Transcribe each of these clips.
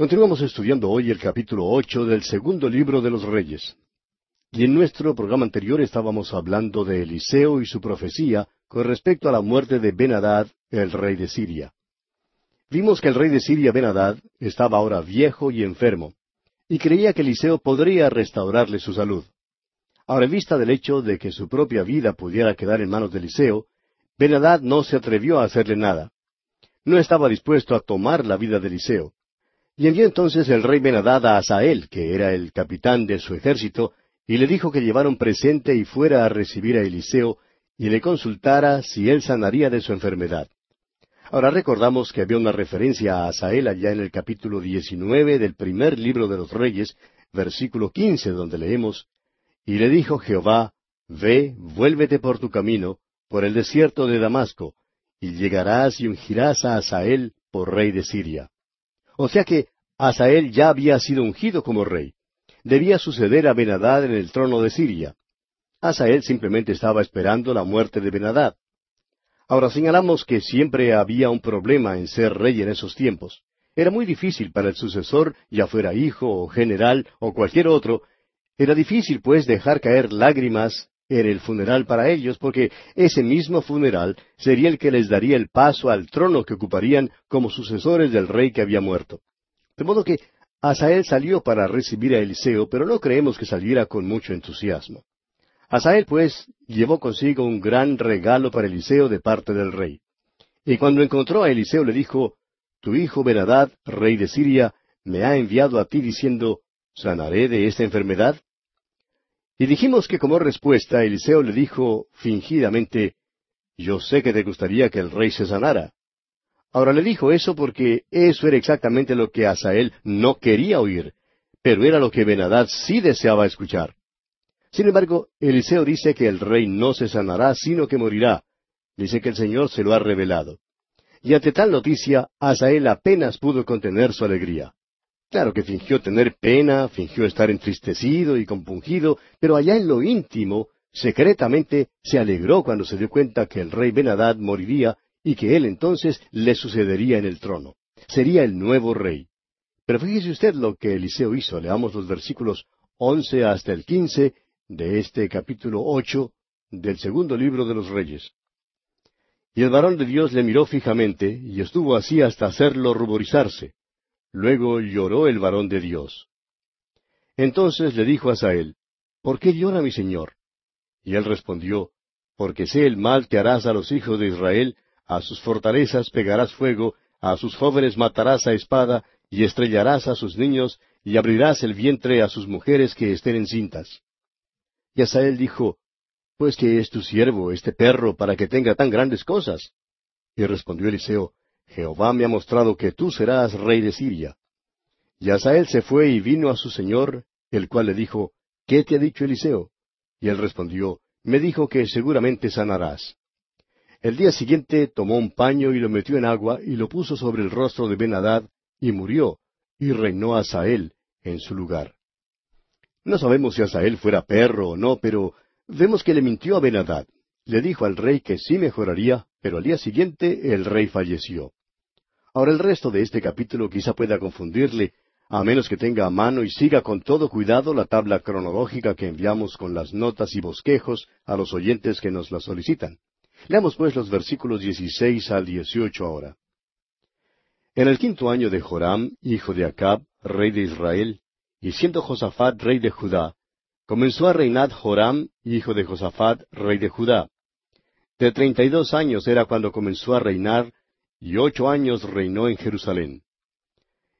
Continuamos estudiando hoy el capítulo ocho del segundo libro de los Reyes. Y en nuestro programa anterior estábamos hablando de Eliseo y su profecía con respecto a la muerte de Ben-Hadad, el rey de Siria. Vimos que el rey de Siria, Ben-Hadad, estaba ahora viejo y enfermo, y creía que Eliseo podría restaurarle su salud. Ahora, en vista del hecho de que su propia vida pudiera quedar en manos de Eliseo, Ben-Hadad no se atrevió a hacerle nada. No estaba dispuesto a tomar la vida de Eliseo. Y envió entonces el rey Benadad a Asael, que era el capitán de su ejército, y le dijo que llevara un presente y fuera a recibir a Eliseo, y le consultara si él sanaría de su enfermedad. Ahora recordamos que había una referencia a Asael allá en el capítulo diecinueve del primer libro de los Reyes, versículo quince, donde leemos, Y le dijo Jehová, Ve, vuélvete por tu camino, por el desierto de Damasco, y llegarás y ungirás a Asael por rey de Siria. O sea que Asael ya había sido ungido como rey. Debía suceder a Benadad en el trono de Siria. Asael simplemente estaba esperando la muerte de Benadad. Ahora señalamos que siempre había un problema en ser rey en esos tiempos. Era muy difícil para el sucesor, ya fuera hijo o general o cualquier otro, era difícil pues dejar caer lágrimas en el funeral para ellos, porque ese mismo funeral sería el que les daría el paso al trono que ocuparían como sucesores del rey que había muerto. De modo que Asael salió para recibir a Eliseo, pero no creemos que saliera con mucho entusiasmo. Asael, pues, llevó consigo un gran regalo para Eliseo de parte del rey. Y cuando encontró a Eliseo le dijo, Tu hijo Benadad, rey de Siria, me ha enviado a ti diciendo, ¿sanaré de esta enfermedad? Y dijimos que como respuesta Eliseo le dijo fingidamente, Yo sé que te gustaría que el rey se sanara. Ahora le dijo eso porque eso era exactamente lo que Asael no quería oír, pero era lo que Benadad sí deseaba escuchar. Sin embargo, Eliseo dice que el rey no se sanará, sino que morirá. Dice que el Señor se lo ha revelado. Y ante tal noticia, Asael apenas pudo contener su alegría. Claro que fingió tener pena, fingió estar entristecido y compungido, pero allá en lo íntimo, secretamente, se alegró cuando se dio cuenta que el rey Benadad moriría y que él entonces le sucedería en el trono. Sería el nuevo rey. Pero fíjese usted lo que Eliseo hizo. Leamos los versículos once hasta el quince de este capítulo ocho del segundo libro de los Reyes. Y el varón de Dios le miró fijamente, y estuvo así hasta hacerlo ruborizarse. Luego lloró el varón de Dios. Entonces le dijo a Sael, ¿Por qué llora mi señor? Y él respondió, Porque sé el mal que harás a los hijos de Israel, a sus fortalezas pegarás fuego, a sus jóvenes matarás a espada, y estrellarás a sus niños, y abrirás el vientre a sus mujeres que estén encintas. Y Asael dijo, Pues que es tu siervo, este perro, para que tenga tan grandes cosas. Y respondió Eliseo, Jehová me ha mostrado que tú serás rey de Siria. Y Asael se fue y vino a su señor, el cual le dijo, ¿Qué te ha dicho Eliseo? Y él respondió, Me dijo que seguramente sanarás. El día siguiente tomó un paño y lo metió en agua y lo puso sobre el rostro de Ben-Hadad, y murió, y reinó Asael en su lugar. No sabemos si Asael fuera perro o no, pero vemos que le mintió a Ben-Hadad. Le dijo al rey que sí mejoraría, pero al día siguiente el rey falleció. Ahora el resto de este capítulo quizá pueda confundirle, a menos que tenga a mano y siga con todo cuidado la tabla cronológica que enviamos con las notas y bosquejos a los oyentes que nos la solicitan. Leamos pues los versículos 16 al 18 ahora. En el quinto año de Joram, hijo de Acab, rey de Israel, y siendo Josafat rey de Judá, comenzó a reinar Joram, hijo de Josafat, rey de Judá. De treinta y dos años era cuando comenzó a reinar, y ocho años reinó en Jerusalén.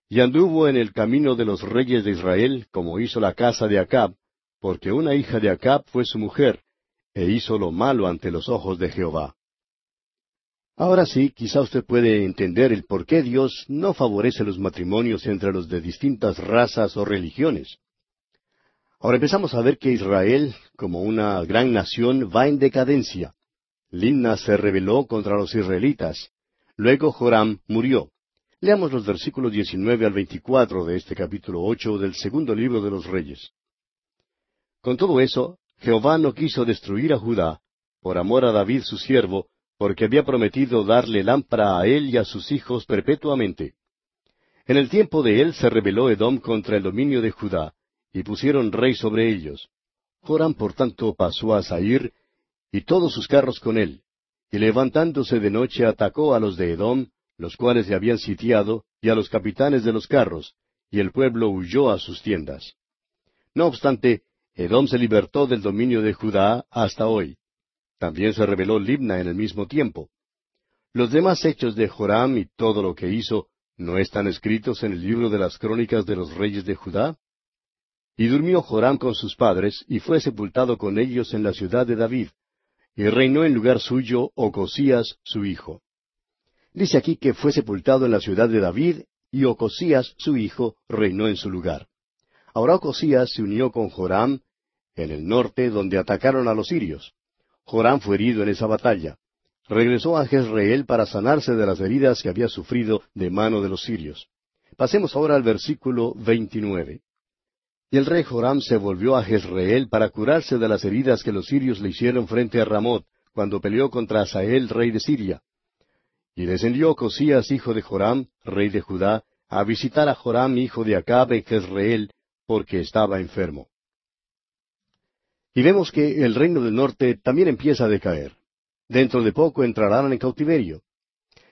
Y anduvo en el camino de los reyes de Israel, como hizo la casa de Acab, porque una hija de Acab fue su mujer, e hizo lo malo ante los ojos de Jehová. Ahora sí, quizá usted puede entender el por qué Dios no favorece los matrimonios entre los de distintas razas o religiones. Ahora empezamos a ver que Israel, como una gran nación, va en decadencia. Limna se rebeló contra los israelitas. Luego Joram murió. Leamos los versículos 19 al 24 de este capítulo ocho del segundo libro de los Reyes. Con todo eso, Jehová no quiso destruir a Judá, por amor a David su siervo, porque había prometido darle lámpara a él y a sus hijos perpetuamente. En el tiempo de él se rebeló Edom contra el dominio de Judá, y pusieron rey sobre ellos. Joram por tanto pasó a Sair, y todos sus carros con él, y levantándose de noche atacó a los de Edom, los cuales le habían sitiado, y a los capitanes de los carros, y el pueblo huyó a sus tiendas. No obstante, Edom se libertó del dominio de Judá hasta hoy. También se rebeló Libna en el mismo tiempo. Los demás hechos de Joram y todo lo que hizo, ¿no están escritos en el libro de las crónicas de los reyes de Judá? Y durmió Joram con sus padres, y fue sepultado con ellos en la ciudad de David, y reinó en lugar suyo Ocosías su hijo. Dice aquí que fue sepultado en la ciudad de David, y Ocosías su hijo reinó en su lugar. Ahora Ocosías se unió con Joram en el norte, donde atacaron a los sirios. Joram fue herido en esa batalla. Regresó a Jezreel para sanarse de las heridas que había sufrido de mano de los sirios. Pasemos ahora al versículo 29. Y el rey Joram se volvió a Jezreel para curarse de las heridas que los sirios le hicieron frente a Ramot, cuando peleó contra Asael, rey de Siria. Y descendió Cosías, hijo de Joram, rey de Judá, a visitar a Joram, hijo de Acab, en Jezreel, porque estaba enfermo. Y vemos que el reino del norte también empieza a decaer. Dentro de poco entrarán en cautiverio.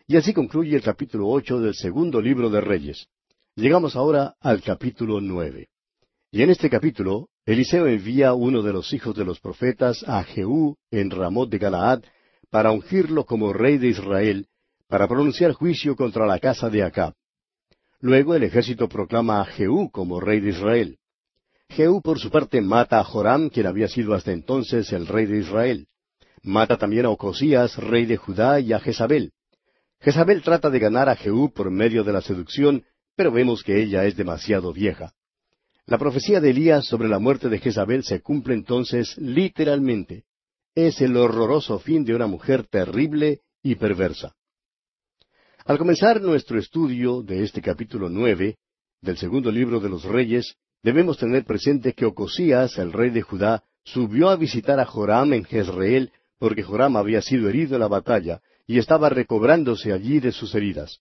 Y así concluye el capítulo ocho del segundo libro de Reyes. Llegamos ahora al capítulo nueve. Y en este capítulo, Eliseo envía uno de los hijos de los profetas a Jehú en Ramot de Galaad para ungirlo como rey de Israel, para pronunciar juicio contra la casa de Acab. Luego el ejército proclama a Jehú como rey de Israel. Jehú por su parte mata a Joram, quien había sido hasta entonces el rey de Israel. Mata también a Ocosías, rey de Judá, y a Jezabel. Jezabel trata de ganar a Jehú por medio de la seducción, pero vemos que ella es demasiado vieja. La profecía de Elías sobre la muerte de Jezabel se cumple entonces literalmente. Es el horroroso fin de una mujer terrible y perversa. Al comenzar nuestro estudio de este capítulo nueve del segundo libro de los Reyes, debemos tener presente que Ocosías, el rey de Judá, subió a visitar a Joram en Jezreel porque Joram había sido herido en la batalla y estaba recobrándose allí de sus heridas.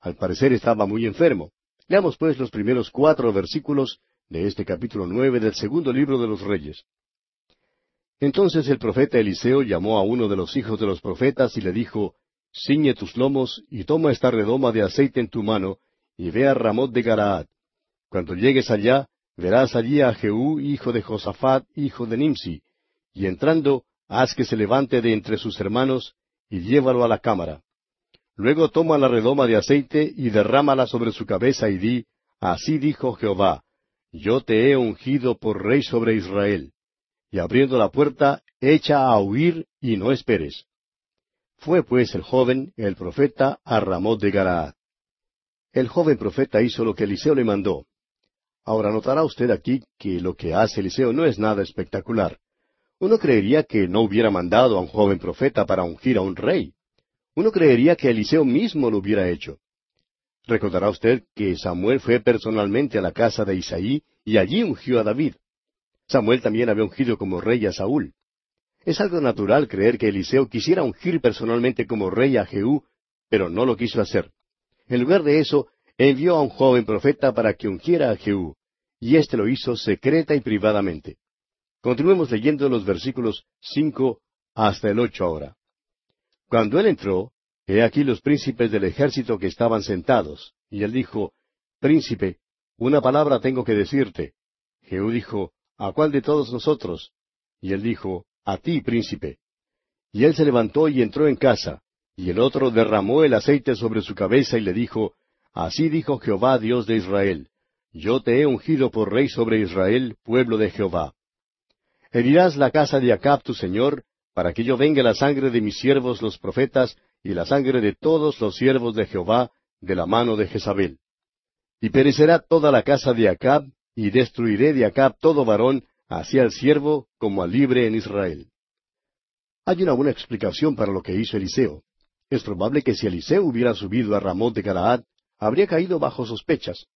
Al parecer estaba muy enfermo. Leamos pues los primeros cuatro versículos de este capítulo nueve del segundo libro de los Reyes. Entonces el profeta Eliseo llamó a uno de los hijos de los profetas y le dijo, Ciñe tus lomos y toma esta redoma de aceite en tu mano y ve a Ramot de Garaad. Cuando llegues allá, verás allí a Jehú, hijo de Josafat, hijo de Nimsi, y entrando, haz que se levante de entre sus hermanos y llévalo a la cámara. Luego toma la redoma de aceite y derrámala sobre su cabeza y di, Así dijo Jehová, Yo te he ungido por rey sobre Israel. Y abriendo la puerta, echa a huir y no esperes. Fue pues el joven, el profeta, a Ramot de Galaad. El joven profeta hizo lo que Eliseo le mandó. Ahora notará usted aquí que lo que hace Eliseo no es nada espectacular. Uno creería que no hubiera mandado a un joven profeta para ungir a un rey. Uno creería que Eliseo mismo lo hubiera hecho. Recordará usted que Samuel fue personalmente a la casa de Isaí y allí ungió a David. Samuel también había ungido como rey a Saúl. Es algo natural creer que Eliseo quisiera ungir personalmente como rey a Jehú, pero no lo quiso hacer. En lugar de eso, envió a un joven profeta para que ungiera a Jehú, y éste lo hizo secreta y privadamente. Continuemos leyendo los versículos cinco hasta el ocho ahora. Cuando él entró, he aquí los príncipes del ejército que estaban sentados, y él dijo, Príncipe, una palabra tengo que decirte. Jehú dijo, ¿A cuál de todos nosotros? Y él dijo, A ti, príncipe. Y él se levantó y entró en casa, y el otro derramó el aceite sobre su cabeza y le dijo, Así dijo Jehová Dios de Israel, Yo te he ungido por rey sobre Israel, pueblo de Jehová. Herirás la casa de Acab tu señor, para que yo venga la sangre de mis siervos los profetas y la sangre de todos los siervos de Jehová de la mano de Jezabel. Y perecerá toda la casa de Acab, y destruiré de Acab todo varón, así al siervo como al libre en Israel. Hay una buena explicación para lo que hizo Eliseo. Es probable que si Eliseo hubiera subido a Ramón de Galaad, habría caído bajo sospechas.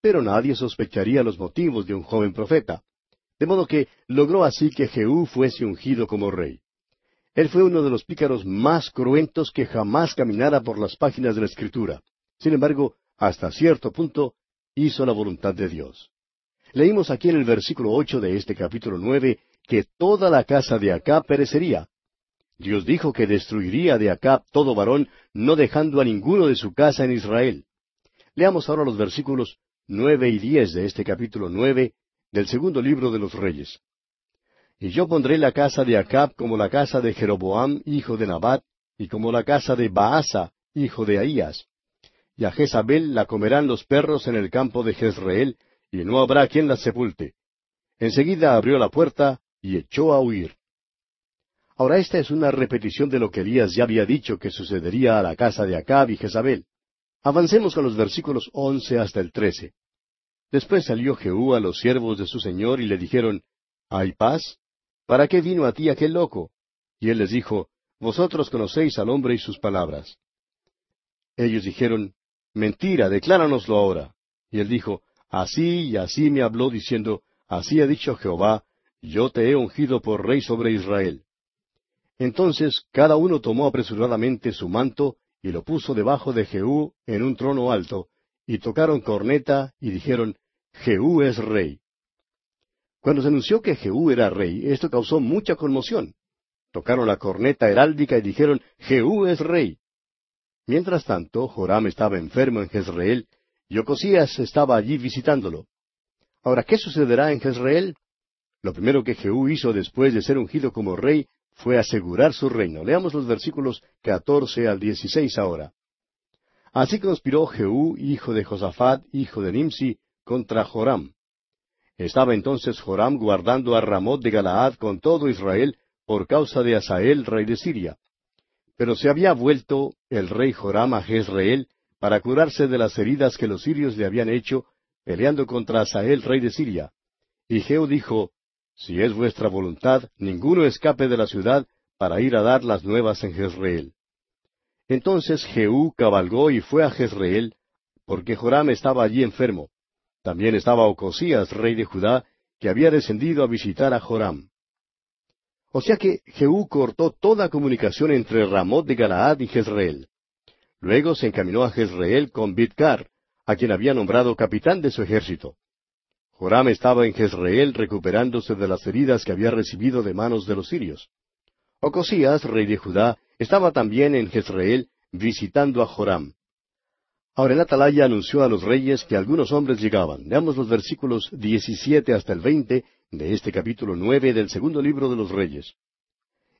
Pero nadie sospecharía los motivos de un joven profeta. De modo que logró así que Jehú fuese ungido como rey. Él fue uno de los pícaros más cruentos que jamás caminara por las páginas de la Escritura. Sin embargo, hasta cierto punto, hizo la voluntad de Dios. Leímos aquí en el versículo ocho de este capítulo nueve que toda la casa de Acab perecería. Dios dijo que destruiría de Acab todo varón, no dejando a ninguno de su casa en Israel. Leamos ahora los versículos nueve y diez de este capítulo nueve del segundo libro de los Reyes. Y yo pondré la casa de Acab como la casa de Jeroboam, hijo de Nabat, y como la casa de Baasa, hijo de Ahías. Y a Jezabel la comerán los perros en el campo de Jezreel, y no habrá quien la sepulte. Enseguida abrió la puerta y echó a huir. Ahora esta es una repetición de lo que Elías ya había dicho que sucedería a la casa de Acab y Jezabel. Avancemos con los versículos once hasta el trece. Después salió Jehú a los siervos de su señor y le dijeron, ¿Hay paz? ¿Para qué vino a ti aquel loco? Y él les dijo, Vosotros conocéis al hombre y sus palabras. Ellos dijeron, Mentira, decláranoslo ahora. Y él dijo, Así y así me habló diciendo, Así ha dicho Jehová, Yo te he ungido por rey sobre Israel. Entonces cada uno tomó apresuradamente su manto y lo puso debajo de Jehú en un trono alto, y tocaron corneta y dijeron, Jehú es rey. Cuando se anunció que Jehú era rey, esto causó mucha conmoción. Tocaron la corneta heráldica y dijeron, Jehú es rey. Mientras tanto, Joram estaba enfermo en Jezreel, y Ocosías estaba allí visitándolo. Ahora, ¿qué sucederá en Jezreel? Lo primero que Jehú hizo después de ser ungido como rey fue asegurar su reino. Leamos los versículos catorce al dieciséis ahora. Así conspiró Jehú, hijo de Josafat, hijo de Nimsi, contra Joram. Estaba entonces Joram guardando a Ramot de Galaad con todo Israel por causa de Asael, rey de Siria. Pero se había vuelto el rey Joram a Jezreel para curarse de las heridas que los sirios le habían hecho peleando contra Asael, rey de Siria. Y Jehú dijo, Si es vuestra voluntad, ninguno escape de la ciudad para ir a dar las nuevas en Jezreel. Entonces Jehú cabalgó y fue a Jezreel, porque Joram estaba allí enfermo. También estaba Ocosías, rey de Judá, que había descendido a visitar a Joram. O sea que Jehú cortó toda comunicación entre Ramot de Galaad y Jezreel. Luego se encaminó a Jezreel con Bidkar, a quien había nombrado capitán de su ejército. Joram estaba en Jezreel recuperándose de las heridas que había recibido de manos de los sirios. Ocosías, rey de Judá, estaba también en Jezreel visitando a Joram. Ahora el atalaya anunció a los reyes que algunos hombres llegaban. Veamos los versículos 17 hasta el 20 de este capítulo nueve del segundo libro de los reyes.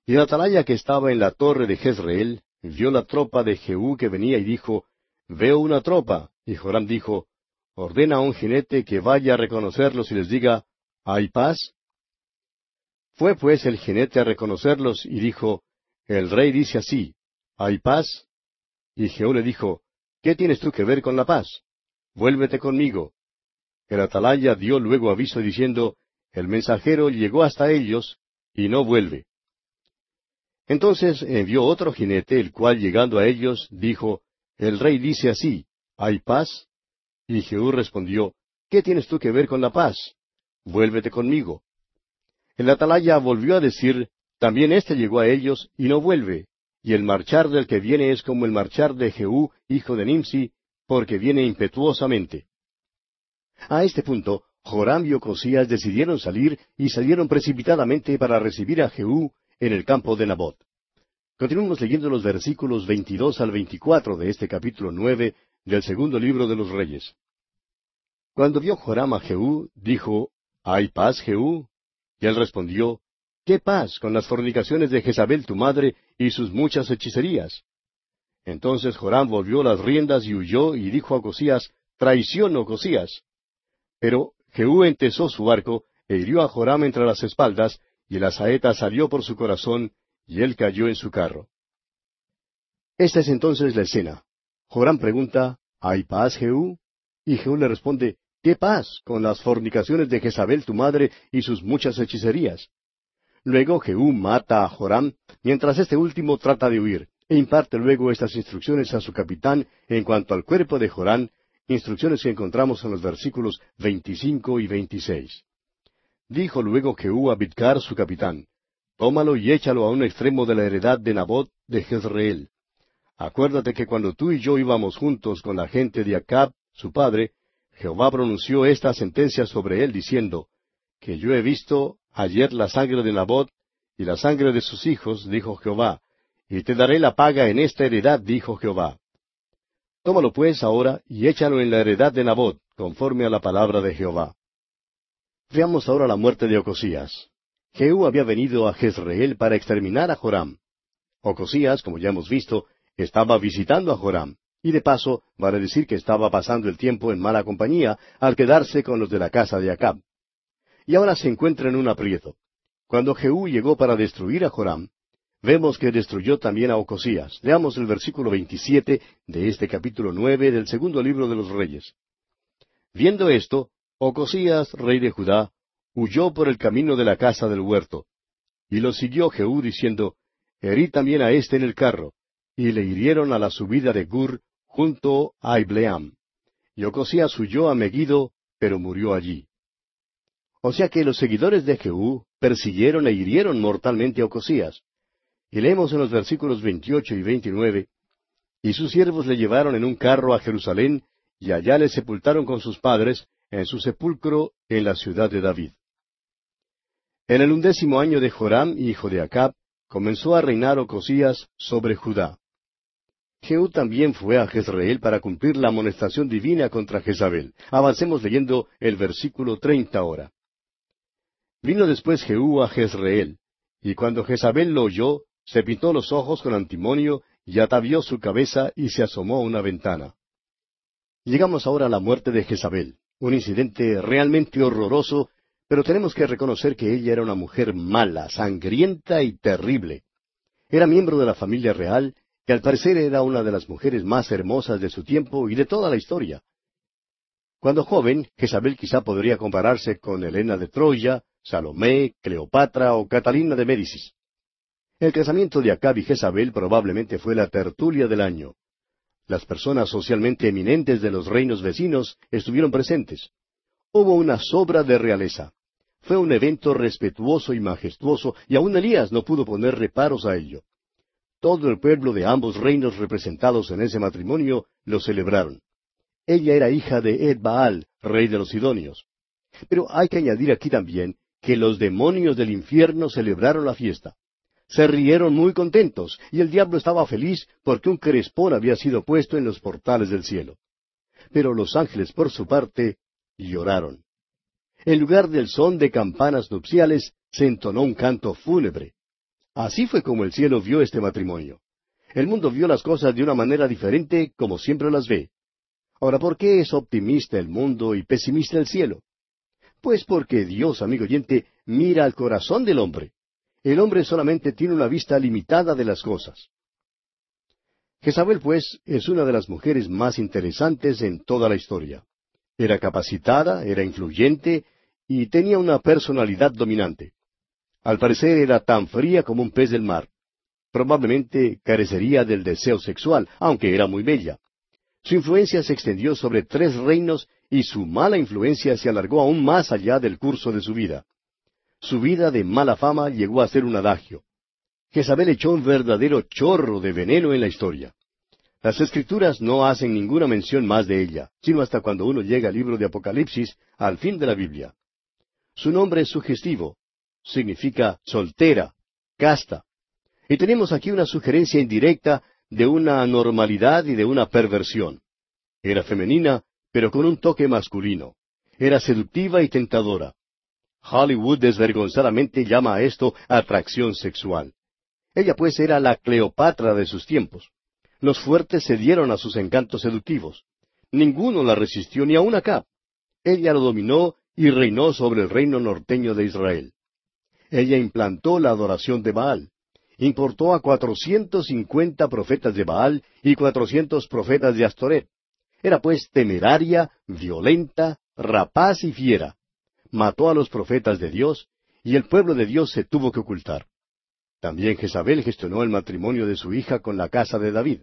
Y el atalaya que estaba en la torre de Jezreel vio la tropa de Jehú que venía y dijo, Veo una tropa. Y Joram dijo, Ordena a un jinete que vaya a reconocerlos y les diga, ¿Hay paz? Fue pues el jinete a reconocerlos y dijo, El rey dice así, ¿Hay paz? Y Jehú le dijo, ¿Qué tienes tú que ver con la paz? Vuélvete conmigo. El atalaya dio luego aviso diciendo, El mensajero llegó hasta ellos y no vuelve. Entonces envió otro jinete, el cual llegando a ellos, dijo, El rey dice así, ¿hay paz? Y Jehú respondió, ¿Qué tienes tú que ver con la paz? Vuélvete conmigo. El atalaya volvió a decir, También éste llegó a ellos y no vuelve y el marchar del que viene es como el marchar de Jehú, hijo de Nimsi, porque viene impetuosamente. A este punto, Joram y Ocosías decidieron salir y salieron precipitadamente para recibir a Jehú en el campo de Nabot. Continuamos leyendo los versículos 22 al 24 de este capítulo nueve del segundo libro de los Reyes. Cuando vio Joram a Jehú, dijo, ¿Hay paz, Jehú? Y él respondió, ¿Qué paz con las fornicaciones de Jezabel tu madre y sus muchas hechicerías? Entonces Joram volvió las riendas y huyó y dijo a Ocosías, Traición, Ocosías. Pero Jehú entesó su arco e hirió a Joram entre las espaldas, y la saeta salió por su corazón, y él cayó en su carro. Esta es entonces la escena. Joram pregunta, ¿Hay paz, Jehú? Y Jehú le responde, ¿Qué paz con las fornicaciones de Jezabel tu madre y sus muchas hechicerías? Luego Jehú mata a Joram, mientras este último trata de huir, e imparte luego estas instrucciones a su capitán en cuanto al cuerpo de Joram, instrucciones que encontramos en los versículos 25 y 26. Dijo luego Jehú a Bidkar su capitán, Tómalo y échalo a un extremo de la heredad de Nabot de Jezreel. acuérdate que cuando tú y yo íbamos juntos con la gente de Acab, su padre, Jehová pronunció esta sentencia sobre él diciendo, que yo he visto ayer la sangre de Nabot y la sangre de sus hijos, dijo Jehová, y te daré la paga en esta heredad, dijo Jehová. Tómalo pues ahora y échalo en la heredad de Nabot, conforme a la palabra de Jehová. Veamos ahora la muerte de Ocosías. Jehú había venido a Jezreel para exterminar a Joram. Ocosías, como ya hemos visto, estaba visitando a Joram, y de paso vale decir que estaba pasando el tiempo en mala compañía al quedarse con los de la casa de Acab. Y ahora se encuentra en un aprieto. Cuando Jehú llegó para destruir a Joram, vemos que destruyó también a Ocosías. Leamos el versículo 27 de este capítulo nueve del segundo libro de los Reyes. Viendo esto, Ocosías, rey de Judá, huyó por el camino de la casa del huerto. Y lo siguió Jehú diciendo, Herí también a éste en el carro. Y le hirieron a la subida de Gur, junto a Ibleam. Y Ocosías huyó a Megiddo, pero murió allí. O sea que los seguidores de Jehú persiguieron e hirieron mortalmente a Ocosías. Y leemos en los versículos 28 y 29, Y sus siervos le llevaron en un carro a Jerusalén, y allá le sepultaron con sus padres, en su sepulcro en la ciudad de David. En el undécimo año de Joram, hijo de Acab, comenzó a reinar Ocosías sobre Judá. Jehú también fue a Jezreel para cumplir la amonestación divina contra Jezabel. Avancemos leyendo el versículo treinta ahora. Vino después Jehú a Jezreel, y cuando Jezabel lo oyó, se pintó los ojos con antimonio y atavió su cabeza y se asomó a una ventana. Llegamos ahora a la muerte de Jezabel, un incidente realmente horroroso, pero tenemos que reconocer que ella era una mujer mala, sangrienta y terrible. Era miembro de la familia real y al parecer era una de las mujeres más hermosas de su tiempo y de toda la historia. Cuando joven, Jezabel quizá podría compararse con Helena de Troya, Salomé, Cleopatra o Catalina de Médicis. El casamiento de Acab y Jezabel probablemente fue la tertulia del año. Las personas socialmente eminentes de los reinos vecinos estuvieron presentes. Hubo una sobra de realeza. Fue un evento respetuoso y majestuoso, y aun Elías no pudo poner reparos a ello. Todo el pueblo de ambos reinos representados en ese matrimonio lo celebraron. Ella era hija de Ed Baal, rey de los Sidonios. Pero hay que añadir aquí también que los demonios del infierno celebraron la fiesta se rieron muy contentos, y el diablo estaba feliz porque un crespón había sido puesto en los portales del cielo. Pero los ángeles, por su parte, lloraron. En lugar del son de campanas nupciales, se entonó un canto fúnebre. Así fue como el cielo vio este matrimonio. El mundo vio las cosas de una manera diferente como siempre las ve. Ahora, ¿por qué es optimista el mundo y pesimista el cielo? Pues porque Dios, amigo oyente, mira al corazón del hombre. El hombre solamente tiene una vista limitada de las cosas. Jezabel, pues, es una de las mujeres más interesantes en toda la historia. Era capacitada, era influyente y tenía una personalidad dominante. Al parecer era tan fría como un pez del mar. Probablemente carecería del deseo sexual, aunque era muy bella. Su influencia se extendió sobre tres reinos y su mala influencia se alargó aún más allá del curso de su vida. Su vida de mala fama llegó a ser un adagio. Jezabel echó un verdadero chorro de veneno en la historia. Las escrituras no hacen ninguna mención más de ella, sino hasta cuando uno llega al libro de Apocalipsis, al fin de la Biblia. Su nombre es sugestivo, significa soltera, casta. Y tenemos aquí una sugerencia indirecta de una anormalidad y de una perversión. Era femenina, pero con un toque masculino. Era seductiva y tentadora. Hollywood desvergonzadamente llama a esto atracción sexual. Ella pues era la Cleopatra de sus tiempos. Los fuertes cedieron a sus encantos seductivos. Ninguno la resistió ni aun acá. Ella lo dominó y reinó sobre el reino norteño de Israel. Ella implantó la adoración de Baal. Importó a cuatrocientos cincuenta profetas de Baal y cuatrocientos profetas de Astoret. Era pues temeraria, violenta, rapaz y fiera mató a los profetas de Dios, y el pueblo de Dios se tuvo que ocultar. También Jezabel gestionó el matrimonio de su hija con la casa de David.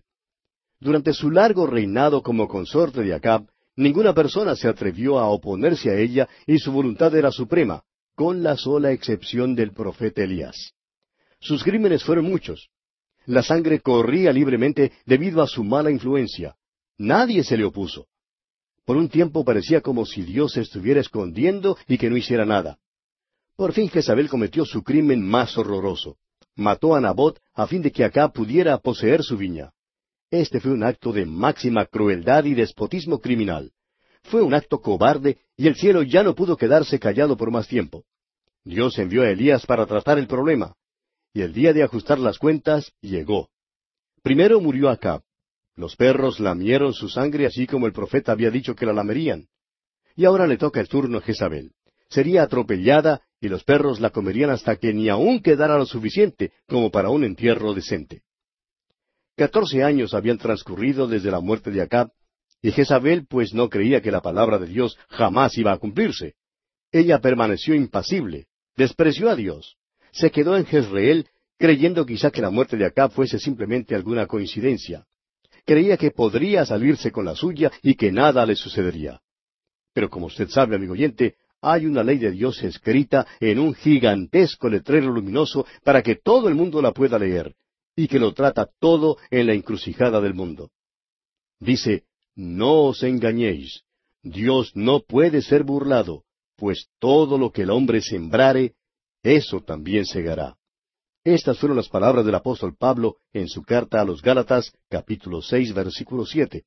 Durante su largo reinado como consorte de Acab, ninguna persona se atrevió a oponerse a ella y su voluntad era suprema, con la sola excepción del profeta Elías. Sus crímenes fueron muchos. La sangre corría libremente debido a su mala influencia. Nadie se le opuso. Por un tiempo parecía como si Dios se estuviera escondiendo y que no hiciera nada. Por fin Jezabel cometió su crimen más horroroso. Mató a Nabot a fin de que acá pudiera poseer su viña. Este fue un acto de máxima crueldad y despotismo criminal. Fue un acto cobarde y el cielo ya no pudo quedarse callado por más tiempo. Dios envió a Elías para tratar el problema. Y el día de ajustar las cuentas llegó. Primero murió Acab. Los perros lamieron su sangre así como el profeta había dicho que la lamerían. Y ahora le toca el turno a Jezabel. Sería atropellada y los perros la comerían hasta que ni aún quedara lo suficiente como para un entierro decente. Catorce años habían transcurrido desde la muerte de Acab, y Jezabel pues no creía que la palabra de Dios jamás iba a cumplirse. Ella permaneció impasible, despreció a Dios, se quedó en Jezreel creyendo quizá que la muerte de Acab fuese simplemente alguna coincidencia. Creía que podría salirse con la suya y que nada le sucedería. Pero como usted sabe, amigo oyente, hay una ley de Dios escrita en un gigantesco letrero luminoso para que todo el mundo la pueda leer, y que lo trata todo en la encrucijada del mundo. Dice, no os engañéis, Dios no puede ser burlado, pues todo lo que el hombre sembrare, eso también segará. Estas fueron las palabras del apóstol Pablo en su carta a los Gálatas, capítulo seis, versículo siete.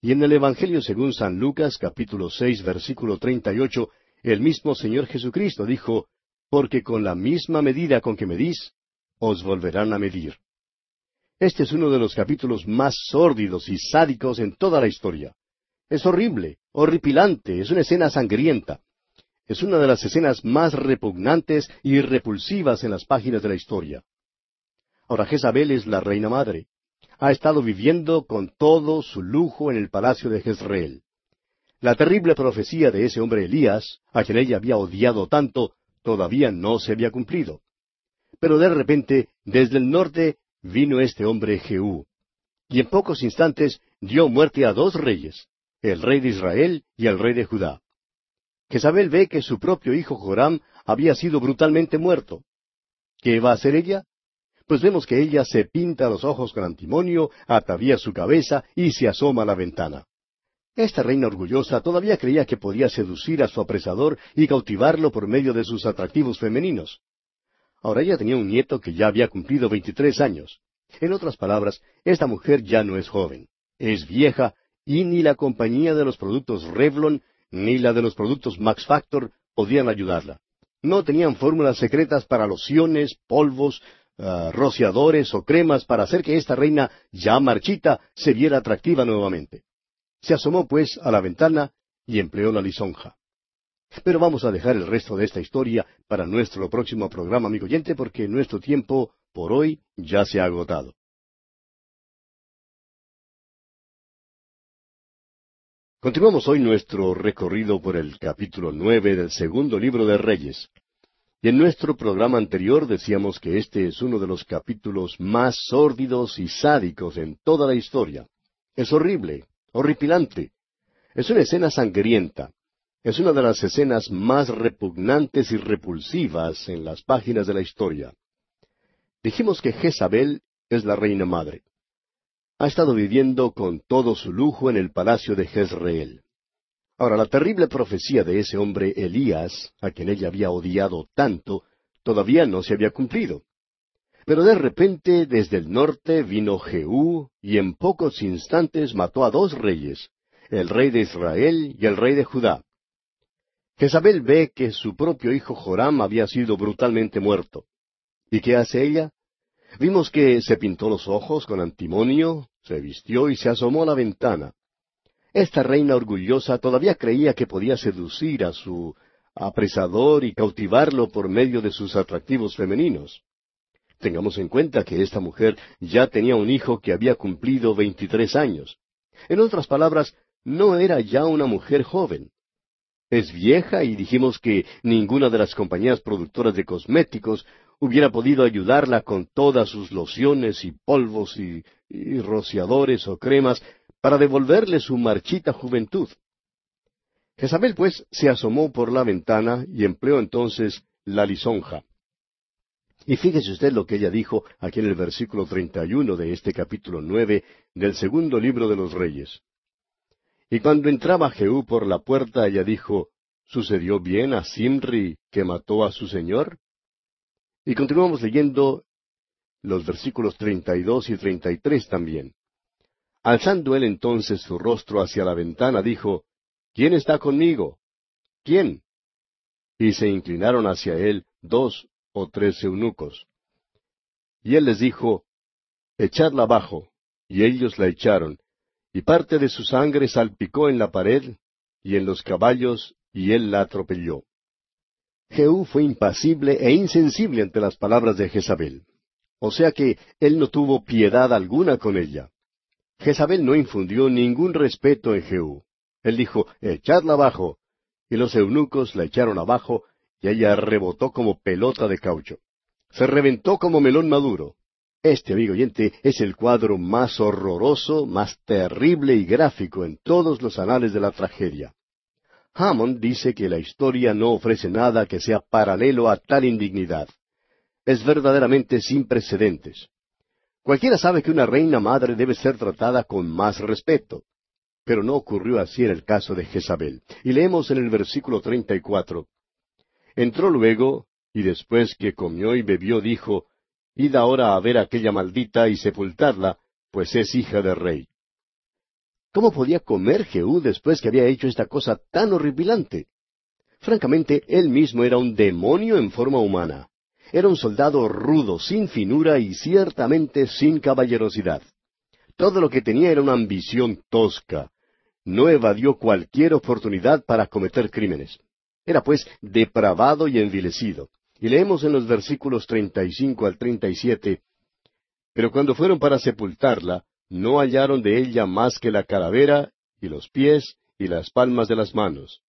Y en el Evangelio según San Lucas, capítulo seis, versículo treinta y ocho, el mismo Señor Jesucristo dijo, Porque con la misma medida con que medís, os volverán a medir. Este es uno de los capítulos más sórdidos y sádicos en toda la historia. Es horrible, horripilante, es una escena sangrienta. Es una de las escenas más repugnantes y repulsivas en las páginas de la historia. Ahora Jezabel es la reina madre. Ha estado viviendo con todo su lujo en el palacio de Jezreel. La terrible profecía de ese hombre Elías, a quien ella había odiado tanto, todavía no se había cumplido. Pero de repente, desde el norte, vino este hombre Jehú, y en pocos instantes dio muerte a dos reyes, el rey de Israel y el rey de Judá. Jezabel ve que su propio hijo Joram había sido brutalmente muerto. ¿Qué va a hacer ella? Pues vemos que ella se pinta los ojos con antimonio, atavía su cabeza y se asoma a la ventana. Esta reina orgullosa todavía creía que podía seducir a su apresador y cautivarlo por medio de sus atractivos femeninos. Ahora ella tenía un nieto que ya había cumplido veintitrés años. En otras palabras, esta mujer ya no es joven, es vieja y ni la compañía de los productos Revlon ni la de los productos Max Factor podían ayudarla. No tenían fórmulas secretas para lociones, polvos, ah, rociadores o cremas para hacer que esta reina ya marchita se viera atractiva nuevamente. Se asomó pues a la ventana y empleó la lisonja. Pero vamos a dejar el resto de esta historia para nuestro próximo programa, amigo oyente, porque nuestro tiempo por hoy ya se ha agotado. Continuamos hoy nuestro recorrido por el capítulo nueve del segundo libro de Reyes. Y en nuestro programa anterior decíamos que este es uno de los capítulos más sórdidos y sádicos en toda la historia. Es horrible, horripilante. Es una escena sangrienta. Es una de las escenas más repugnantes y repulsivas en las páginas de la historia. Dijimos que Jezabel es la reina madre. Ha estado viviendo con todo su lujo en el palacio de Jezreel. Ahora, la terrible profecía de ese hombre Elías, a quien ella había odiado tanto, todavía no se había cumplido. Pero de repente desde el norte vino Jehú y en pocos instantes mató a dos reyes, el rey de Israel y el rey de Judá. Jezabel ve que su propio hijo Joram había sido brutalmente muerto. ¿Y qué hace ella? Vimos que se pintó los ojos con antimonio, se vistió y se asomó a la ventana. Esta reina orgullosa todavía creía que podía seducir a su apresador y cautivarlo por medio de sus atractivos femeninos. Tengamos en cuenta que esta mujer ya tenía un hijo que había cumplido veintitrés años. En otras palabras, no era ya una mujer joven. Es vieja y dijimos que ninguna de las compañías productoras de cosméticos hubiera podido ayudarla con todas sus lociones y polvos y, rociadores o cremas para devolverle su marchita juventud. Jezabel, pues, se asomó por la ventana y empleó entonces la lisonja. Y fíjese usted lo que ella dijo aquí en el versículo 31 de este capítulo nueve del segundo libro de los Reyes. Y cuando entraba Jehú por la puerta, ella dijo, ¿Sucedió bien a Simri que mató a su señor? Y continuamos leyendo los versículos treinta y dos y treinta y tres también. Alzando él entonces su rostro hacia la ventana, dijo, ¿Quién está conmigo? ¿Quién? Y se inclinaron hacia él dos o tres eunucos. Y él les dijo, Echadla abajo. Y ellos la echaron, y parte de su sangre salpicó en la pared y en los caballos, y él la atropelló. Jehú fue impasible e insensible ante las palabras de Jezabel. O sea que él no tuvo piedad alguna con ella. Jezabel no infundió ningún respeto en Jehú. Él dijo, echadla abajo. Y los eunucos la echaron abajo, y ella rebotó como pelota de caucho. Se reventó como melón maduro. Este, amigo oyente, es el cuadro más horroroso, más terrible y gráfico en todos los anales de la tragedia. Hammond dice que la historia no ofrece nada que sea paralelo a tal indignidad. Es verdaderamente sin precedentes. Cualquiera sabe que una reina madre debe ser tratada con más respeto. Pero no ocurrió así en el caso de Jezabel. Y leemos en el versículo treinta y cuatro. Entró luego, y después que comió y bebió, dijo, Id ahora a ver a aquella maldita y sepultadla, pues es hija de rey. ¿Cómo podía comer Jehú después que había hecho esta cosa tan horripilante? Francamente, él mismo era un demonio en forma humana. Era un soldado rudo, sin finura y ciertamente sin caballerosidad. Todo lo que tenía era una ambición tosca. No evadió cualquier oportunidad para cometer crímenes. Era pues depravado y envilecido. Y leemos en los versículos treinta y cinco al treinta y siete Pero cuando fueron para sepultarla, no hallaron de ella más que la calavera, y los pies, y las palmas de las manos.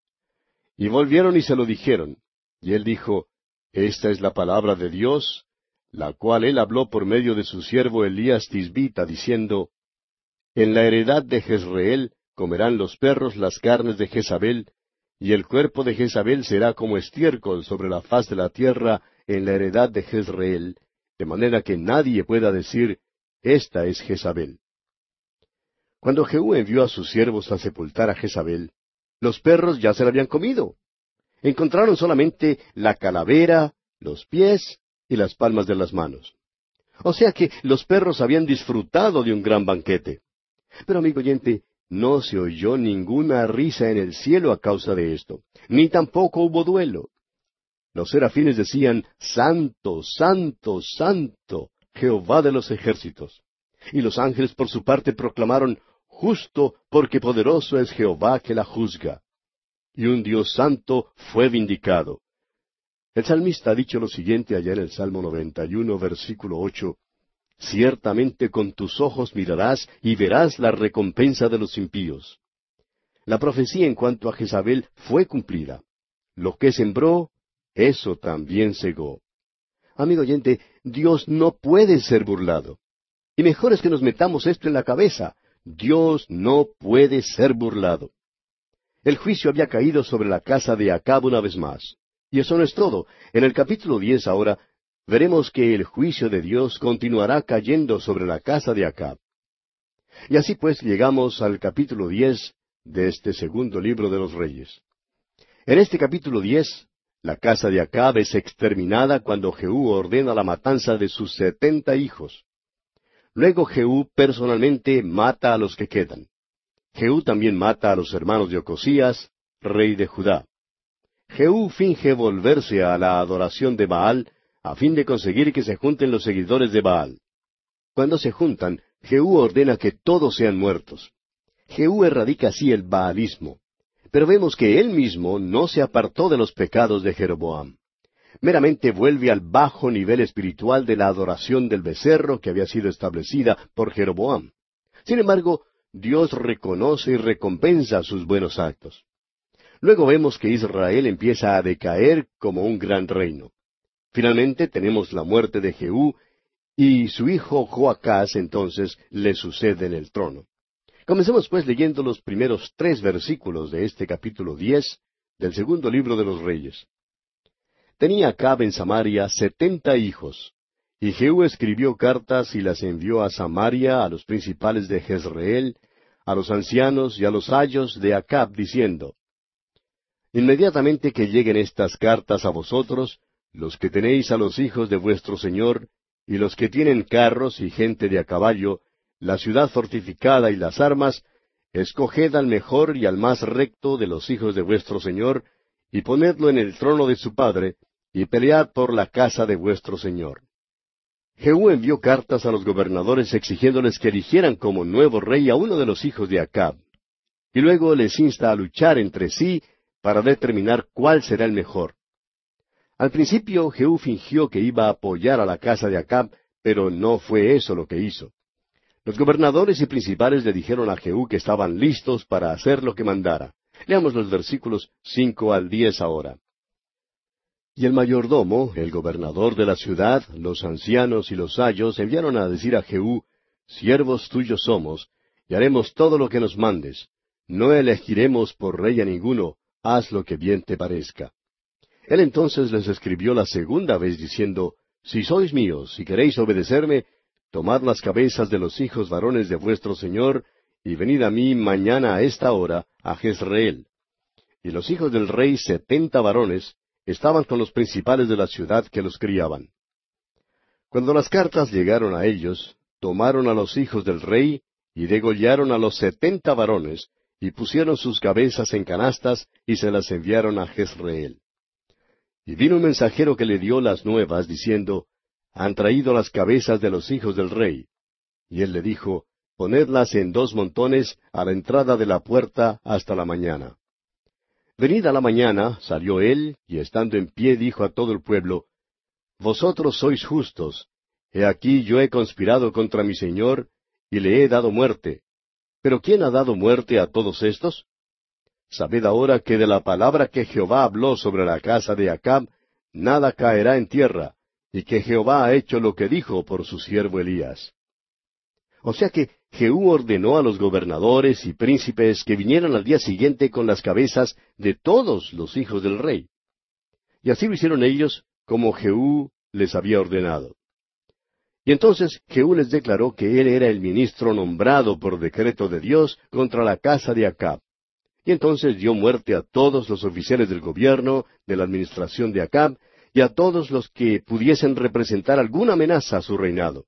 Y volvieron y se lo dijeron. Y él dijo, Esta es la palabra de Dios, la cual él habló por medio de su siervo Elías Tisbita, diciendo, En la heredad de Jezreel comerán los perros las carnes de Jezabel, y el cuerpo de Jezabel será como estiércol sobre la faz de la tierra en la heredad de Jezreel, de manera que nadie pueda decir, Esta es Jezabel. Cuando Jehú envió a sus siervos a sepultar a Jezabel, los perros ya se la habían comido. Encontraron solamente la calavera, los pies y las palmas de las manos. O sea que los perros habían disfrutado de un gran banquete. Pero amigo oyente, no se oyó ninguna risa en el cielo a causa de esto, ni tampoco hubo duelo. Los serafines decían, Santo, Santo, Santo, Jehová de los ejércitos. Y los ángeles por su parte proclamaron, Justo, porque poderoso es Jehová que la juzga. Y un Dios santo fue vindicado. El salmista ha dicho lo siguiente allá en el Salmo 91, versículo ocho, Ciertamente con tus ojos mirarás y verás la recompensa de los impíos. La profecía en cuanto a Jezabel fue cumplida. Lo que sembró, eso también cegó. Amigo oyente, Dios no puede ser burlado. Y mejor es que nos metamos esto en la cabeza. Dios no puede ser burlado. El juicio había caído sobre la casa de Acab una vez más. Y eso no es todo. En el capítulo diez ahora veremos que el juicio de Dios continuará cayendo sobre la casa de Acab. Y así pues llegamos al capítulo diez de este segundo libro de los Reyes. En este capítulo diez, la casa de Acab es exterminada cuando Jehú ordena la matanza de sus setenta hijos. Luego Jehú personalmente mata a los que quedan. Jehú también mata a los hermanos de Ocosías, rey de Judá. Jehú finge volverse a la adoración de Baal a fin de conseguir que se junten los seguidores de Baal. Cuando se juntan, Jehú ordena que todos sean muertos. Jehú erradica así el baalismo. Pero vemos que él mismo no se apartó de los pecados de Jeroboam. Meramente vuelve al bajo nivel espiritual de la adoración del becerro que había sido establecida por Jeroboam. Sin embargo, Dios reconoce y recompensa sus buenos actos. Luego vemos que Israel empieza a decaer como un gran reino. Finalmente tenemos la muerte de Jehú y su hijo Joacás entonces le sucede en el trono. Comencemos pues leyendo los primeros tres versículos de este capítulo diez del segundo libro de los Reyes. Tenía Acab en Samaria setenta hijos. Y Jehú escribió cartas y las envió a Samaria, a los principales de Jezreel, a los ancianos y a los ayos de Acab, diciendo, Inmediatamente que lleguen estas cartas a vosotros, los que tenéis a los hijos de vuestro Señor, y los que tienen carros y gente de a caballo, la ciudad fortificada y las armas, escoged al mejor y al más recto de los hijos de vuestro Señor, y ponedlo en el trono de su padre, y pelead por la casa de vuestro Señor. Jehú envió cartas a los gobernadores exigiéndoles que eligieran como nuevo rey a uno de los hijos de Acab, y luego les insta a luchar entre sí para determinar cuál será el mejor. Al principio Jehú fingió que iba a apoyar a la casa de Acab, pero no fue eso lo que hizo. Los gobernadores y principales le dijeron a Jehú que estaban listos para hacer lo que mandara. Leamos los versículos cinco al diez ahora. Y el mayordomo, el gobernador de la ciudad, los ancianos y los sayos enviaron a decir a Jehú, Siervos tuyos somos, y haremos todo lo que nos mandes. No elegiremos por rey a ninguno, haz lo que bien te parezca. Él entonces les escribió la segunda vez diciendo, Si sois míos y queréis obedecerme, tomad las cabezas de los hijos varones de vuestro Señor, y venid a mí mañana a esta hora a Jezreel. Y los hijos del rey setenta varones, estaban con los principales de la ciudad que los criaban. Cuando las cartas llegaron a ellos, tomaron a los hijos del rey y degollaron a los setenta varones, y pusieron sus cabezas en canastas y se las enviaron a Jezreel. Y vino un mensajero que le dio las nuevas, diciendo, Han traído las cabezas de los hijos del rey. Y él le dijo, Ponedlas en dos montones a la entrada de la puerta hasta la mañana. Venida la mañana, salió él, y estando en pie dijo a todo el pueblo, Vosotros sois justos. He aquí yo he conspirado contra mi Señor, y le he dado muerte. Pero ¿quién ha dado muerte a todos estos? Sabed ahora que de la palabra que Jehová habló sobre la casa de Acab, nada caerá en tierra, y que Jehová ha hecho lo que dijo por su siervo Elías. O sea que Jehú ordenó a los gobernadores y príncipes que vinieran al día siguiente con las cabezas de todos los hijos del rey. Y así lo hicieron ellos como Jehú les había ordenado. Y entonces Jehú les declaró que él era el ministro nombrado por decreto de Dios contra la casa de Acab. Y entonces dio muerte a todos los oficiales del gobierno, de la administración de Acab, y a todos los que pudiesen representar alguna amenaza a su reinado.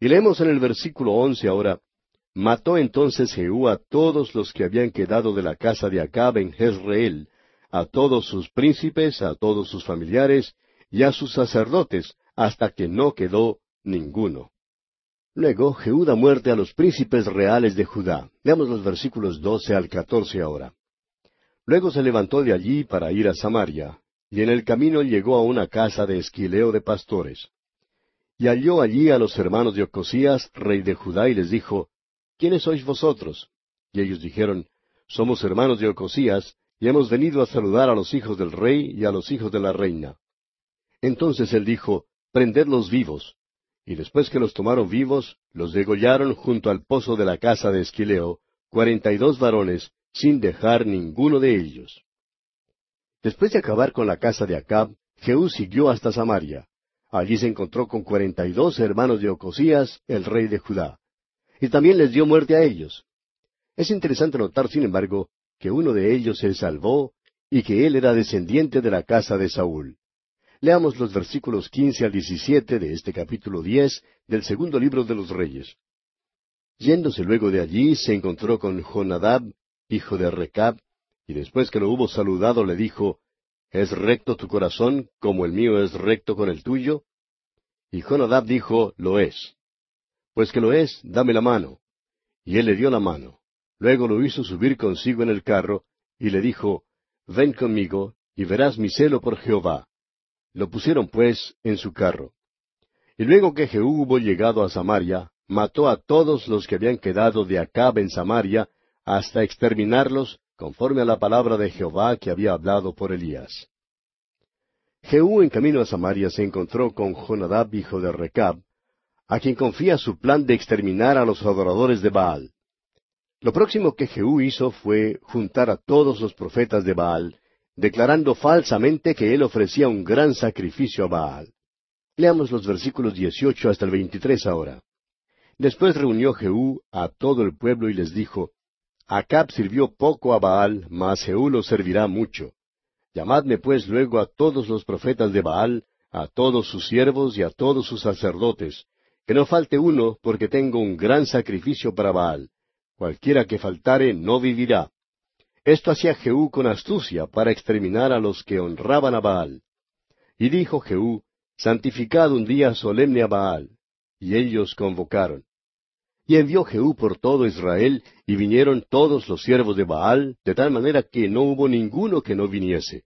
Y leemos en el versículo once ahora, Mató entonces Jehú a todos los que habían quedado de la casa de Acab en Jezreel, a todos sus príncipes, a todos sus familiares, y a sus sacerdotes, hasta que no quedó ninguno. Luego Jehú da muerte a los príncipes reales de Judá. Veamos los versículos doce al catorce ahora. Luego se levantó de allí para ir a Samaria, y en el camino llegó a una casa de esquileo de pastores. Y halló allí a los hermanos de Ocosías, rey de Judá, y les dijo, ¿Quiénes sois vosotros? Y ellos dijeron, Somos hermanos de Ocosías, y hemos venido a saludar a los hijos del rey y a los hijos de la reina. Entonces él dijo, Prendedlos vivos. Y después que los tomaron vivos, los degollaron junto al pozo de la casa de Esquileo, cuarenta y dos varones, sin dejar ninguno de ellos. Después de acabar con la casa de Acab, Jehú siguió hasta Samaria. Allí se encontró con cuarenta y dos hermanos de Ocosías, el rey de Judá. Y también les dio muerte a ellos. Es interesante notar, sin embargo, que uno de ellos se salvó y que él era descendiente de la casa de Saúl. Leamos los versículos quince al diecisiete de este capítulo diez del segundo libro de los Reyes. Yéndose luego de allí, se encontró con Jonadab, hijo de Recab, y después que lo hubo saludado le dijo, ¿Es recto tu corazón como el mío es recto con el tuyo? Y Jonadab dijo, Lo es. Pues que lo es, dame la mano. Y él le dio la mano. Luego lo hizo subir consigo en el carro, y le dijo, Ven conmigo, y verás mi celo por Jehová. Lo pusieron, pues, en su carro. Y luego que Jehú hubo llegado a Samaria, mató a todos los que habían quedado de Acab en Samaria, hasta exterminarlos, conforme a la palabra de Jehová que había hablado por Elías. Jehú en camino a Samaria se encontró con Jonadab, hijo de Recab, a quien confía su plan de exterminar a los adoradores de Baal. Lo próximo que Jehú hizo fue juntar a todos los profetas de Baal, declarando falsamente que él ofrecía un gran sacrificio a Baal. Leamos los versículos 18 hasta el 23 ahora. Después reunió Jehú a todo el pueblo y les dijo, Acab sirvió poco a Baal, mas Jehú lo servirá mucho. Llamadme pues luego a todos los profetas de Baal, a todos sus siervos y a todos sus sacerdotes, que no falte uno, porque tengo un gran sacrificio para Baal. Cualquiera que faltare no vivirá. Esto hacía Jehú con astucia para exterminar a los que honraban a Baal. Y dijo Jehú, Santificad un día solemne a Baal. Y ellos convocaron. Y envió Jehú por todo Israel, y vinieron todos los siervos de Baal, de tal manera que no hubo ninguno que no viniese.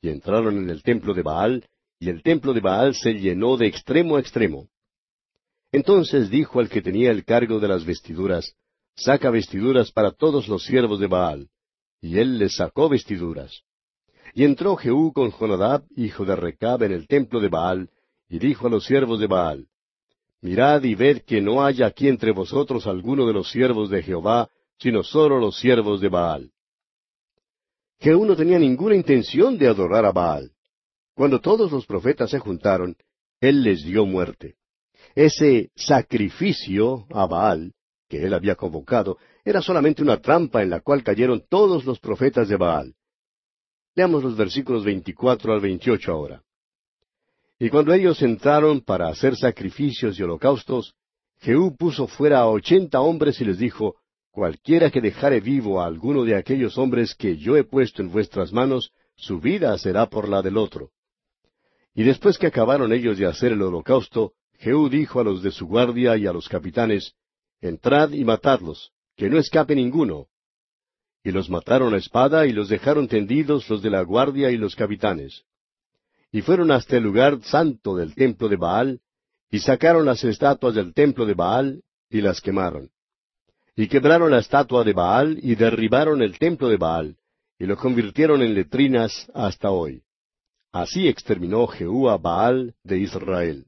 Y entraron en el templo de Baal, y el templo de Baal se llenó de extremo a extremo. Entonces dijo al que tenía el cargo de las vestiduras, Saca vestiduras para todos los siervos de Baal. Y él les sacó vestiduras. Y entró Jehú con Jonadab, hijo de Recab, en el templo de Baal, y dijo a los siervos de Baal, Mirad y ved que no haya aquí entre vosotros alguno de los siervos de Jehová, sino sólo los siervos de Baal. Jehú no tenía ninguna intención de adorar a Baal. Cuando todos los profetas se juntaron, él les dio muerte. Ese sacrificio a Baal, que él había convocado, era solamente una trampa en la cual cayeron todos los profetas de Baal. Leamos los versículos 24 al 28 ahora. Y cuando ellos entraron para hacer sacrificios y holocaustos, Jehú puso fuera a ochenta hombres y les dijo, Cualquiera que dejare vivo a alguno de aquellos hombres que yo he puesto en vuestras manos, su vida será por la del otro. Y después que acabaron ellos de hacer el holocausto, Jehú dijo a los de su guardia y a los capitanes, Entrad y matadlos, que no escape ninguno. Y los mataron a espada y los dejaron tendidos los de la guardia y los capitanes. Y fueron hasta el lugar santo del templo de Baal, y sacaron las estatuas del templo de Baal, y las quemaron. Y quebraron la estatua de Baal, y derribaron el templo de Baal, y lo convirtieron en letrinas hasta hoy. Así exterminó Jehú a Baal de Israel.